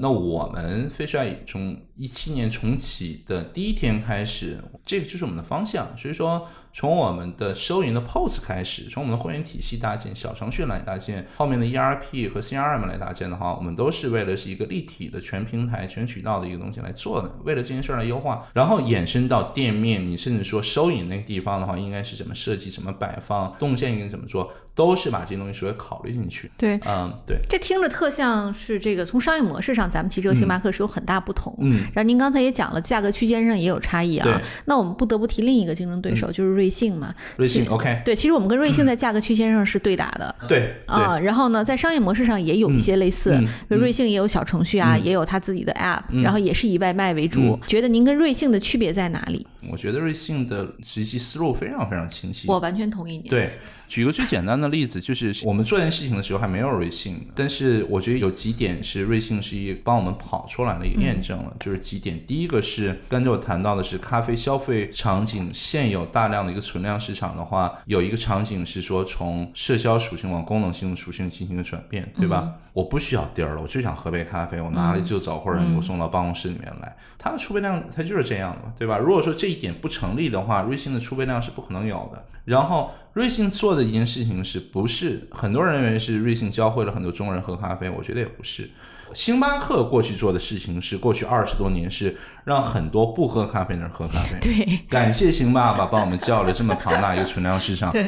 那我们飞帅从一七年重启的第一天开始，这个就是我们的方向。所以说，从我们的收银的 POS 开始，从我们的会员体系搭建、小程序来搭建，后面的 ERP 和 CRM 来搭建的话，我们都是为了是一个立体的全平台、全渠道的一个东西来做的。为了这件事儿来优化，然后衍生到店面，你甚至说收银那个地方的话，应该是怎么设计、怎么摆放、动线应该怎么做，都是把这些东西所有考虑进去。对，嗯，对，这听着特像是这个从商业模式上，咱们其实和星巴克是有很大不同。嗯，然后您刚才也讲了，价格区间上也有差异啊。那我们不得不提另一个竞争对手，就是瑞幸嘛。瑞幸 OK，对，其实我们跟瑞幸在价格区间上是对打的。对对，啊，然后呢，在商业模式上也有一些类似，瑞幸也有小程序啊，也有它自己的 app，、然后也是以外卖为主。觉得您跟瑞幸的区别在哪里？我觉得瑞幸的实际思路非常非常清晰。我完全同意你。对，举个最简单的例子，就是我们做这件事情的时候还没有瑞幸，但是我觉得有几点是瑞幸是一帮我们跑出来了，也验证了，就是几点。第一个是刚才我谈到的是咖啡消费场景现有大量的一个存量市场的话，有一个场景是说从社交属性往功能性的属性进行一个转变，对吧？我不需要地儿了，我就想喝杯咖啡，我拿了就走，或者你给我送到办公室里面来。它的储备量它就是这样的嘛，对吧？如果说这一点不成立的话，瑞幸的储备量是不可能有的。然后瑞幸做的一件事情是不是很多人认为是瑞幸教会了很多中国人喝咖啡？我觉得也不是。星巴克过去做的事情是过去二十多年是让很多不喝咖啡的人喝咖啡。对感谢星爸爸帮我们叫了这么庞大一个存量市场。对，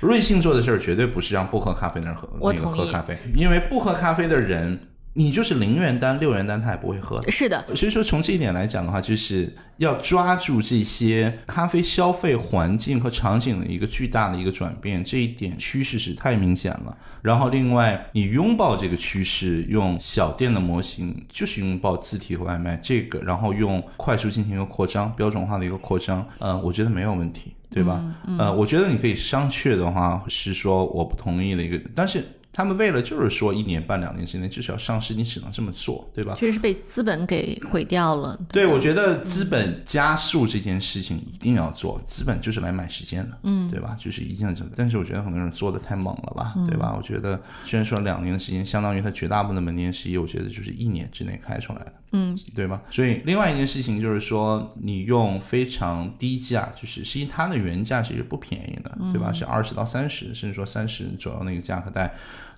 瑞幸做的事儿绝对不是让不喝咖啡的人喝那个喝咖啡，因为不喝咖啡的人，你就是零元单、六元单他也不会喝的。是的，所以说，从这一点来讲的话，就是要抓住这些咖啡消费环境和场景的一个巨大的一个转变，这一点趋势是太明显了。然后，另外，你拥抱这个趋势，用小店的模型，就是拥抱自提和外卖这个，然后用快速进行一个扩张，标准化的一个扩张，呃，我觉得没有问题，对吧？呃，我觉得你可以商榷的话是说我不同意的一个，但是。他们为了就是说一年半两年之内就是要上市，你只能这么做，对吧？确实是被资本给毁掉了。对，我觉得资本加速这件事情一定要做，资本就是来买时间的，嗯，对吧？就是一定要做，但是我觉得很多人做的太猛了吧，对吧？我觉得虽然说两年的时间，相当于它绝大部分的门店生意，我觉得就是一年之内开出来的，嗯，对吧？所以另外一件事情就是说，你用非常低价，就是实际它的原价其实不便宜的，对吧？是二十到三十，甚至说三十左右那个价格带。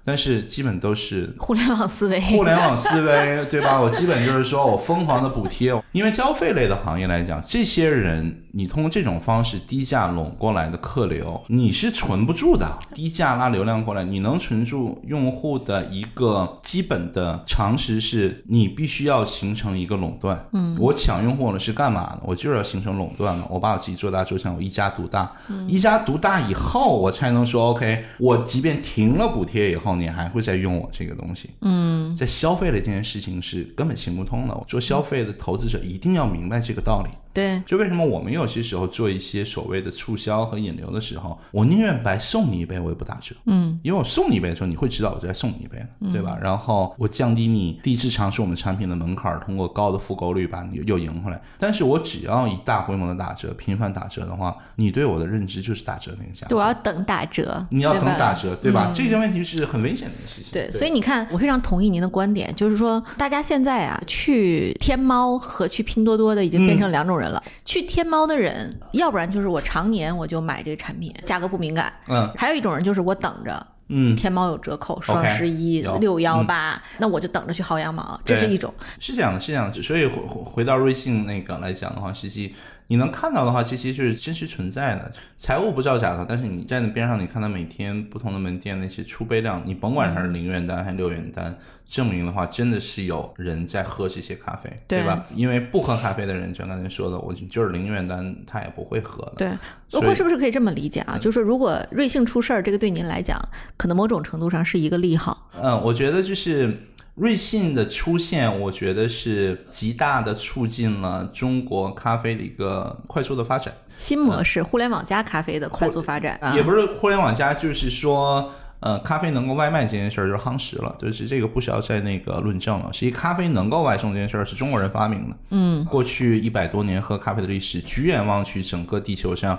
但是基本都是互联网思维，互联网思维，[LAUGHS] 对吧？我基本就是说我疯狂的补贴，因为消费类的行业来讲，这些人你通过这种方式低价拢过来的客流，你是存不住的。低价拉流量过来，你能存住用户的一个基本的常识是，你必须要形成一个垄断。嗯，我抢用户了是干嘛呢？我就是要形成垄断了，我把我自己做大做强，我一家独大。一家独大以后，我才能说 OK，我即便停了补贴以后。你还会再用我这个东西？嗯，在消费的这件事情是根本行不通的。做消费的投资者一定要明白这个道理。对，就为什么我们有些时候做一些所谓的促销和引流的时候，我宁愿白送你一杯，我也不打折。嗯，因为我送你一杯的时候，你会知道我在送你一杯，对吧？然后我降低你第一次尝试我们产品的门槛，通过高的复购率把你又赢回来。但是我只要以大规模的打折、频繁打折的话，你对我的认知就是打折那个价格。对，我要等打折，你要等打折，对吧？这个问题是很危险的一个事情。对，所以你看，我非常同意您的观点，就是说，大家现在啊，去天猫和去拼多多的已经变成两种人了。去天猫的人，要不然就是我常年我就买这个产品，价格不敏感；嗯还有一种人就是我等着。嗯，天猫有折扣，双十一、六幺八，那我就等着去薅羊毛，这是一种。是这样的，是这样的。所以回回回到瑞幸那个来讲的话，实际你能看到的话，这些就是真实存在的，财务不造假的。但是你在那边上，你看到每天不同的门店那些出杯量，你甭管它是零元单还是六元单，证明的话，真的是有人在喝这些咖啡，对吧？因为不喝咖啡的人，就像刚才说的，我就是零元单，他也不会喝的。对，所以或是不是可以这么理解啊？就是说，如果瑞幸出事儿，这个对您来讲，可能某种程度上是一个利好。嗯，我觉得就是瑞幸的出现，我觉得是极大的促进了中国咖啡的一个快速的发展。新模式，互联网加咖啡的快速发展，啊也不是互联网加，就是说，呃，咖啡能够外卖这件事儿就是夯实了，就是这个不需要再那个论证了。实际咖啡能够外送这件事儿是中国人发明的。嗯，过去一百多年喝咖啡的历史，举眼望去，整个地球上。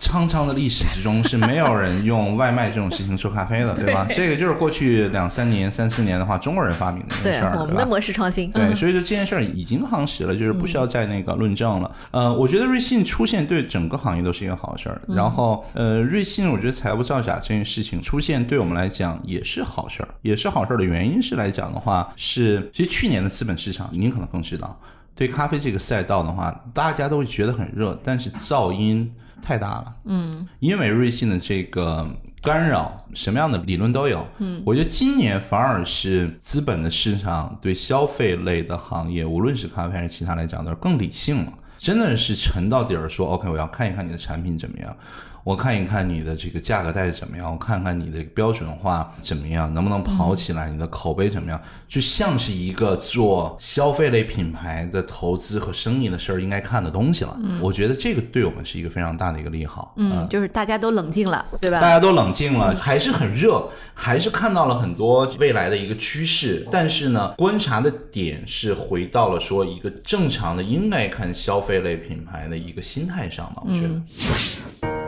苍苍的历史之中是没有人用外卖这种事情做咖啡的，[LAUGHS] 对吧？这个就是过去两三年、三四年的话，中国人发明的一件事儿，我们的模式创新。对，所以说这件事儿已经夯实了，就是不需要再那个论证了。呃，我觉得瑞幸出现对整个行业都是一个好事儿。然后，呃，瑞幸我觉得财务造假这件事情出现对我们来讲也是好事儿，也是好事儿的原因是来讲的话是，其实去年的资本市场您可能更知道，对咖啡这个赛道的话，大家都会觉得很热，但是噪音。太大了，嗯，因为瑞幸的这个干扰，什么样的理论都有，嗯，我觉得今年反而是资本的市场对消费类的行业，无论是咖啡还是其他来讲，都是更理性了，真的是沉到底儿说，OK，我要看一看你的产品怎么样。我看一看你的这个价格带怎么样，我看看你的标准化怎么样，能不能跑起来，你的口碑怎么样，就像是一个做消费类品牌的投资和生意的事儿应该看的东西了。我觉得这个对我们是一个非常大的一个利好。嗯，就是大家都冷静了，对吧？大家都冷静了，还是很热，还是看到了很多未来的一个趋势。但是呢，观察的点是回到了说一个正常的应该看消费类品牌的一个心态上嘛？我觉得。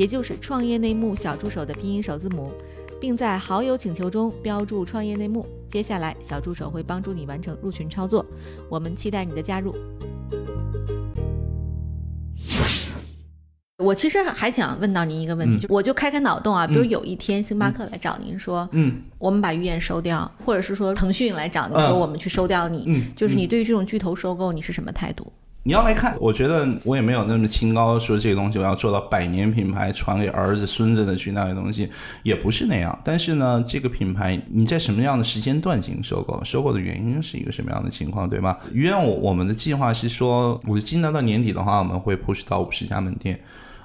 也就是创业内幕小助手的拼音首字母，并在好友请求中标注“创业内幕”。接下来，小助手会帮助你完成入群操作。我们期待你的加入。我其实还想问到您一个问题，就我就开开脑洞啊，比如有一天星巴克来找您说，嗯，我们把鱼眼收掉，或者是说腾讯来找您说我们去收掉你，嗯，就是你对于这种巨头收购你是什么态度？你要来看，我觉得我也没有那么清高，说这个东西我要做到百年品牌，传给儿子孙子的去那些东西，也不是那样。但是呢，这个品牌你在什么样的时间段进行收购，收购的原因是一个什么样的情况，对吧？因为我我们的计划是说，我今年到年底的话，我们会 push 到五十家门店，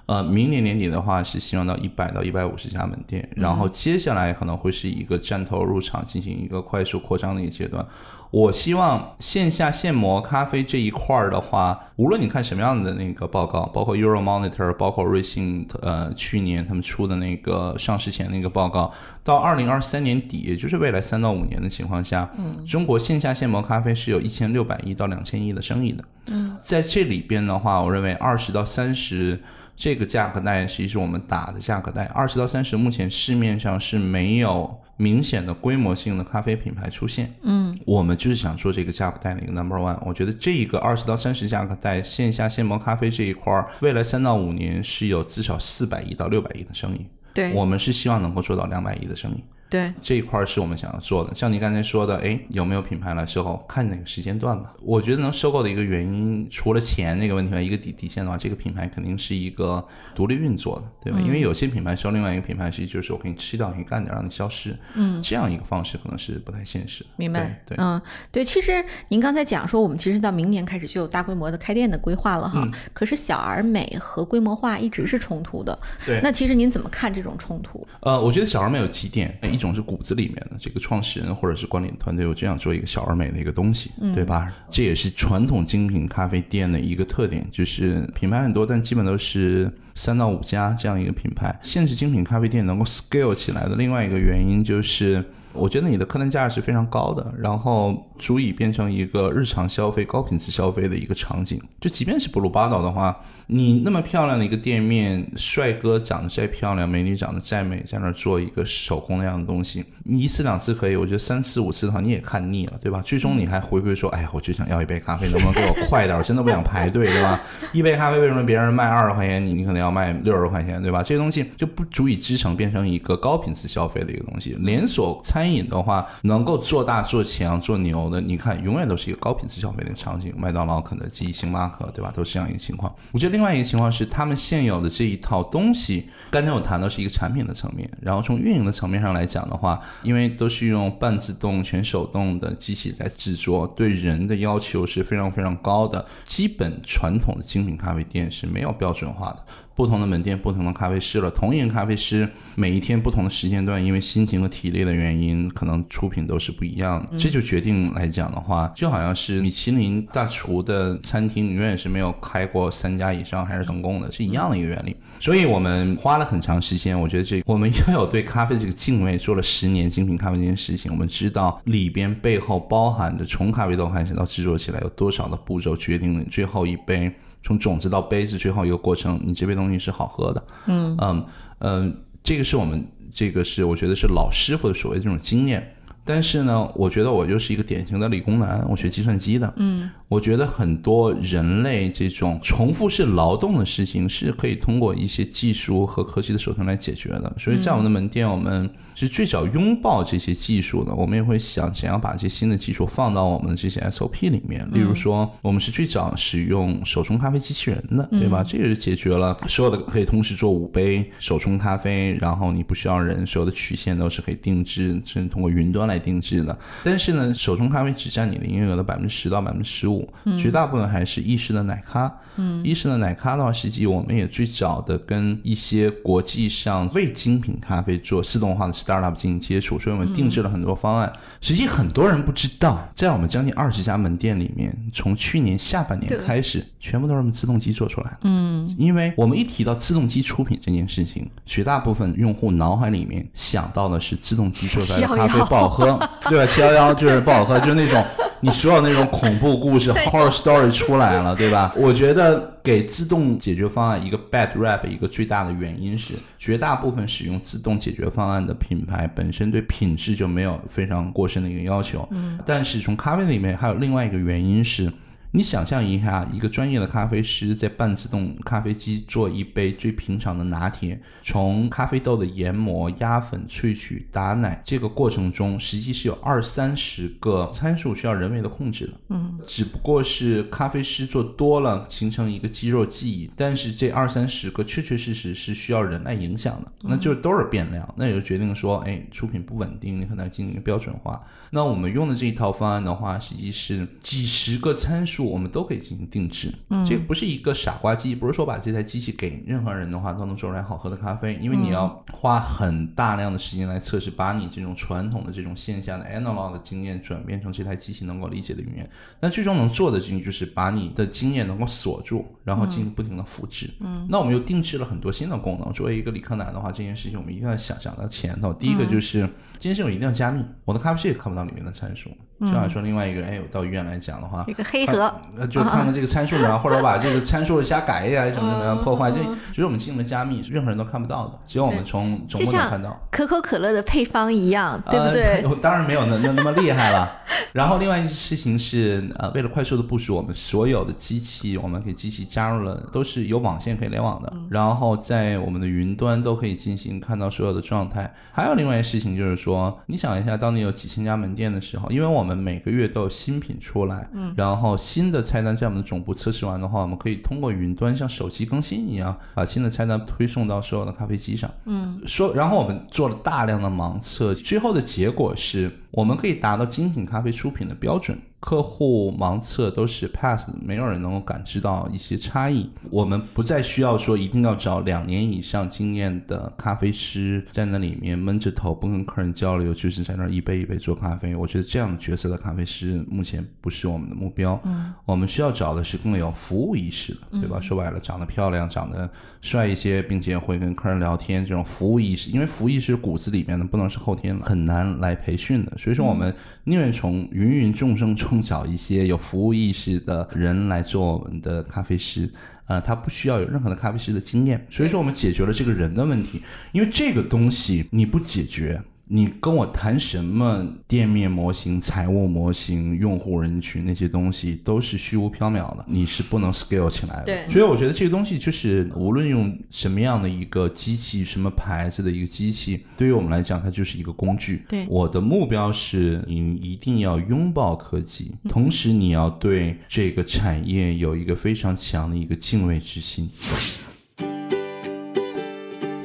呃，明年年底的话是希望到一百到一百五十家门店，然后接下来可能会是一个站头入场，进行一个快速扩张的一个阶段。我希望线下现磨咖啡这一块儿的话，无论你看什么样的那个报告，包括 Euro Monitor，包括瑞幸，呃，去年他们出的那个上市前那个报告，到二零二三年底，也就是未来三到五年的情况下，嗯，中国线下现磨咖啡是有一千六百亿到两千亿的生意的，嗯，在这里边的话，我认为二十到三十这个价格带实际是我们打的价格带，二十到三十目前市面上是没有。明显的规模性的咖啡品牌出现，嗯，我们就是想做这个价格带的一个 number one。我觉得这一个二十到三十价格带线下现磨咖啡这一块儿，未来三到五年是有至少四百亿到六百亿的生意。对，我们是希望能够做到两百亿的生意。对这一块是我们想要做的，像您刚才说的，哎，有没有品牌来收购？看哪个时间段吧。我觉得能收购的一个原因，除了钱这个问题外，一个底底线的话，这个品牌肯定是一个独立运作的，对吧？因为有些品牌收另外一个品牌，实际就是我给你吃掉，给你干掉，让你消失。嗯，这样一个方式可能是不太现实。明白？对，嗯，对。其实您刚才讲说，我们其实到明年开始就有大规模的开店的规划了哈。可是小而美和规模化一直是冲突的。对。那其实您怎么看这种冲突？呃，我觉得小而美有几点，一种是骨子里面的。这个创始人或者是管理团队，有这样做一个小而美的一个东西，对吧？这也是传统精品咖啡店的一个特点，就是品牌很多，但基本都是三到五家这样一个品牌。限制精品咖啡店能够 scale 起来的另外一个原因，就是我觉得你的客单价是非常高的，然后足以变成一个日常消费、高品质消费的一个场景。就即便是布鲁巴岛的话。你那么漂亮的一个店面，帅哥长得再漂亮，美女长得再美，在那儿做一个手工那样的东西，你一次两次可以，我觉得三四五次的话你也看腻了，对吧？最终你还回归说，哎，我就想要一杯咖啡，能不能给我快点？我真的不想排队，对吧？一杯咖啡为什么别人卖二十块钱，你你可能要卖六十块钱，对吧？这些东西就不足以支撑变成一个高品质消费的一个东西。连锁餐饮的话，能够做大做强做牛的，你看永远都是一个高品质消费的场景，麦当劳、肯德基、星巴克，对吧？都是这样一个情况。我觉得。另外一个情况是，他们现有的这一套东西，刚才我谈到是一个产品的层面，然后从运营的层面上来讲的话，因为都是用半自动、全手动的机器来制作，对人的要求是非常非常高的。基本传统的精品咖啡店是没有标准化的。不同的门店、不同的咖啡师了，同一个咖啡师，每一天不同的时间段，因为心情和体力的原因，可能出品都是不一样的。这就决定来讲的话，就好像是米其林大厨的餐厅，永远是没有开过三家以上还是成功的，是一样的一个原理。所以我们花了很长时间，我觉得这我们又有对咖啡这个敬畏，做了十年精品咖啡这件事情，我们知道里边背后包含着从咖啡豆开始到制作起来有多少的步骤，决定了最后一杯。从种子到杯子，最后一个过程，你这杯东西是好喝的。嗯嗯嗯，这个是我们这个是我觉得是老师或者所谓这种经验。但是呢，我觉得我就是一个典型的理工男，我学计算机的。嗯，我觉得很多人类这种重复式劳动的事情是可以通过一些技术和科技的手段来解决的。所以在我们的门店，我们。是最早拥抱这些技术的，我们也会想想要把这些新的技术放到我们的这些 SOP 里面。例如说，我们是最早使用手冲咖啡机器人的，对吧？这个是解决了所有的可以同时做五杯手冲咖啡，然后你不需要人，所有的曲线都是可以定制，甚至通过云端来定制的。但是呢，手冲咖啡只占你的营业额的百分之十到百分之十五，绝大部分还是意式的奶咖。嗯，意式的奶咖的话，实际我们也最早的跟一些国际上未精品咖啡做自动化的 startup 进行接触，所以我们定制了很多方案。实际很多人不知道，在我们将近二十家门店里面，从去年下半年开始，全部都是我们自动机做出来的。嗯，因为我们一提到自动机出品这件事情，绝大部分用户脑海里面想到的是自动机做出来的咖啡不好喝，[LAUGHS] 对吧？七幺幺就是不好喝，就是那种。你所有那种恐怖故事 [LAUGHS] horror story 出来了，对吧？我觉得给自动解决方案一个 bad rap，一个最大的原因是，绝大部分使用自动解决方案的品牌本身对品质就没有非常过深的一个要求。嗯，但是从咖啡里面还有另外一个原因是。你想象一下，一个专业的咖啡师在半自动咖啡机做一杯最平常的拿铁，从咖啡豆的研磨、压粉、萃取、打奶这个过程中，实际是有二三十个参数需要人为的控制的。嗯，只不过是咖啡师做多了，形成一个肌肉记忆，但是这二三十个确确实实是需要人来影响的，那就是都是变量，那也就决定说，哎，出品不稳定，你可能要进行标准化。那我们用的这一套方案的话，实际是几十个参数。我们都可以进行定制，嗯这个不是一个傻瓜机，不是说把这台机器给任何人的话都能做出来好喝的咖啡，因为你要花很大量的时间来测试，把你这种传统的这种线下的 analog 的经验转变成这台机器能够理解的语言。那最终能做的事情就是把你的经验能够锁住，然后进行不停的复制。嗯，那我们又定制了很多新的功能。作为一个理科男的话，这件事情我们一定要想想到前头。第一个就是这件事情一定要加密，我的咖啡师也看不到里面的参数。就像说另外一个，哎，我到医院来讲的话，一个黑盒，就看看这个参数啊，或者把这个参数瞎改一下，什么什么样破坏，这只是我们进行了加密，任何人都看不到的，只有我们从总部能看到。可口可乐的配方一样，对不对？当然没有那那那么厉害了。[LAUGHS] 然后另外一件事情是，呃，为了快速的部署，我们所有的机器，我们给机器加入了都是有网线可以联网的，然后在我们的云端都可以进行看到所有的状态。还有另外一件事情就是说，你想一下，当你有几千家门店的时候，因为我们每个月都有新品出来，嗯，然后新的菜单在我们的总部测试完的话，我们可以通过云端像手机更新一样，把新的菜单推送到所有的咖啡机上，嗯，说，然后我们做了大量的盲测，最后的结果是。我们可以达到精品咖啡出品的标准。客户盲测都是 pass，没有人能够感知到一些差异。我们不再需要说一定要找两年以上经验的咖啡师在那里面闷着头不跟客人交流，就是在那一杯一杯做咖啡。我觉得这样角色的咖啡师目前不是我们的目标。嗯，我们需要找的是更有服务意识的，对吧？说白了，长得漂亮、长得帅一些，并且会跟客人聊天，这种服务意识，因为服务意识骨子里面的，不能是后天很难来培训的。所以说，我们宁愿从芸芸众生中。找一些有服务意识的人来做我们的咖啡师，呃，他不需要有任何的咖啡师的经验，所以说我们解决了这个人的问题，因为这个东西你不解决。你跟我谈什么店面模型、财务模型、用户人群那些东西都是虚无缥缈的，你是不能 scale 起来的。对，所以我觉得这个东西就是无论用什么样的一个机器、什么牌子的一个机器，对于我们来讲，它就是一个工具。对，我的目标是你一定要拥抱科技，同时你要对这个产业有一个非常强的一个敬畏之心。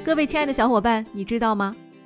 各位亲爱的小伙伴，你知道吗？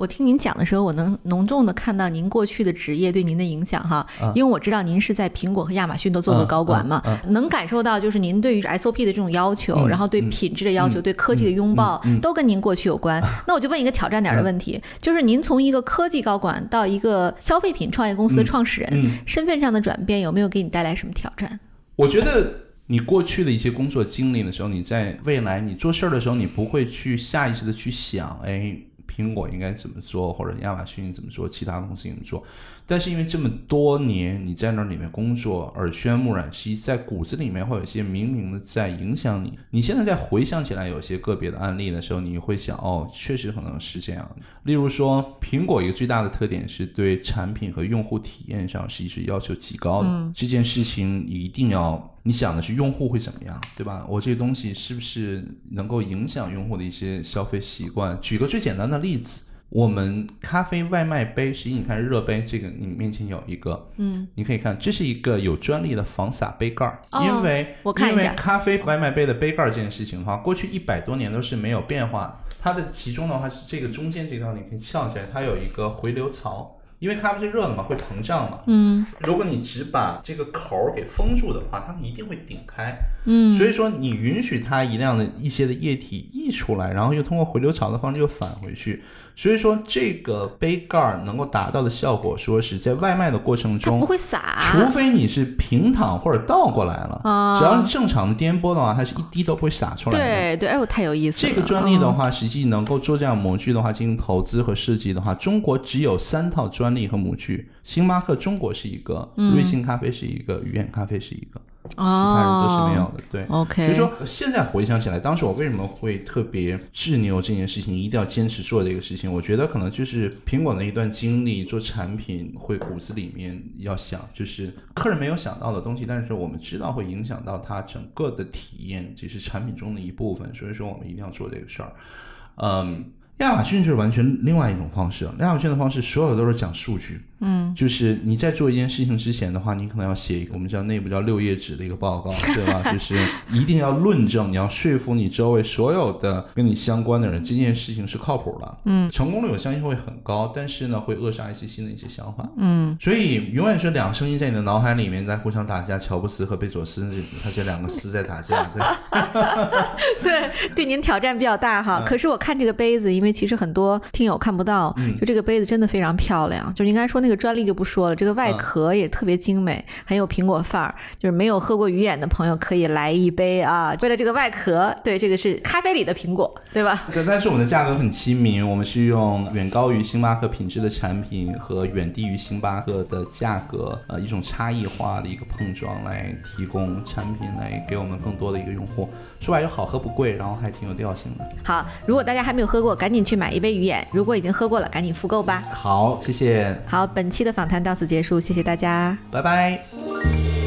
我听您讲的时候，我能浓重的看到您过去的职业对您的影响哈，因为我知道您是在苹果和亚马逊都做过高管嘛，能感受到就是您对于 SOP 的这种要求，然后对品质的要求，对科技的拥抱，都跟您过去有关。那我就问一个挑战点的问题，就是您从一个科技高管到一个消费品创业公司的创始人，身份上的转变有没有给你带来什么挑战？我觉得你过去的一些工作经历的时候，你在未来你做事儿的时候，你不会去下意识的去想，哎。苹果应该怎么做，或者亚马逊怎么做，其他公司怎么做？但是因为这么多年你在那里面工作，耳濡目染，实际在骨子里面会有一些明明的在影响你。你现在在回想起来有些个别的案例的时候，你会想，哦，确实可能是这样。例如说，苹果一个最大的特点是对产品和用户体验上实际是要求极高的。这件事情一定要。你想的是用户会怎么样，对吧？我这个东西是不是能够影响用户的一些消费习惯？举个最简单的例子，我们咖啡外卖杯，实际你看热杯，这个你面前有一个，嗯，你可以看，这是一个有专利的防洒杯盖儿，因为我看因为咖啡外卖杯的杯盖这件事情的话，过去一百多年都是没有变化。它的其中的话是这个中间这条你可以翘起来，它有一个回流槽。因为咖啡是热的嘛，会膨胀嘛。嗯，如果你只把这个口儿给封住的话，它们一定会顶开。嗯，所以说你允许它一量的一些的液体溢出来，然后又通过回流槽的方式又返回去。所以说这个杯盖儿能够达到的效果，说是在外卖的过程中不会洒，除非你是平躺或者倒过来了。啊，只要是正常的颠簸的话，它是一滴都不会洒出来的。对对，哎呦，太有意思了。这个专利的话，实际能够做这样模具的话，进行投资和设计的话，中国只有三套专利和模具。星巴克中国是一个，瑞幸咖啡是一个，鱼眼咖啡是一个。其他人都是没有的，对。OK，所以说现在回想起来，当时我为什么会特别执拗这件事情，一定要坚持做这个事情？我觉得可能就是苹果的一段经历，做产品会骨子里面要想，就是客人没有想到的东西，但是我们知道会影响到他整个的体验，只是产品中的一部分。所以说我们一定要做这个事儿，嗯。亚马逊就是完全另外一种方式，亚马逊的方式所有都是讲数据，嗯，就是你在做一件事情之前的话，你可能要写一个我们叫内部叫六页纸的一个报告，对吧？[LAUGHS] 就是一定要论证，你要说服你周围所有的跟你相关的人，这件事情是靠谱的，嗯，成功率我相信会很高，但是呢，会扼杀一些新的一些想法，嗯，所以永远是两个声音在你的脑海里面在互相打架，乔布斯和贝佐斯，他这两个斯在打架，对，[LAUGHS] 对，对您挑战比较大哈。可是我看这个杯子，因为其实很多听友看不到，就这个杯子真的非常漂亮。就是应该说那个专利就不说了，这个外壳也特别精美，很有苹果范儿。就是没有喝过鱼眼的朋友可以来一杯啊！为了这个外壳，对，这个是咖啡里的苹果，对吧？对，但是我们的价格很亲民，我们是用远高于星巴克品质的产品和远低于星巴克的价格，呃，一种差异化的一个碰撞来提供产品，来给我们更多的一个用户。说白就好喝不贵，然后还挺有调性的。好，如果大家还没有喝过，赶紧。去买一杯鱼眼，如果已经喝过了，赶紧复购吧。好，谢谢。好，本期的访谈到此结束，谢谢大家，拜拜。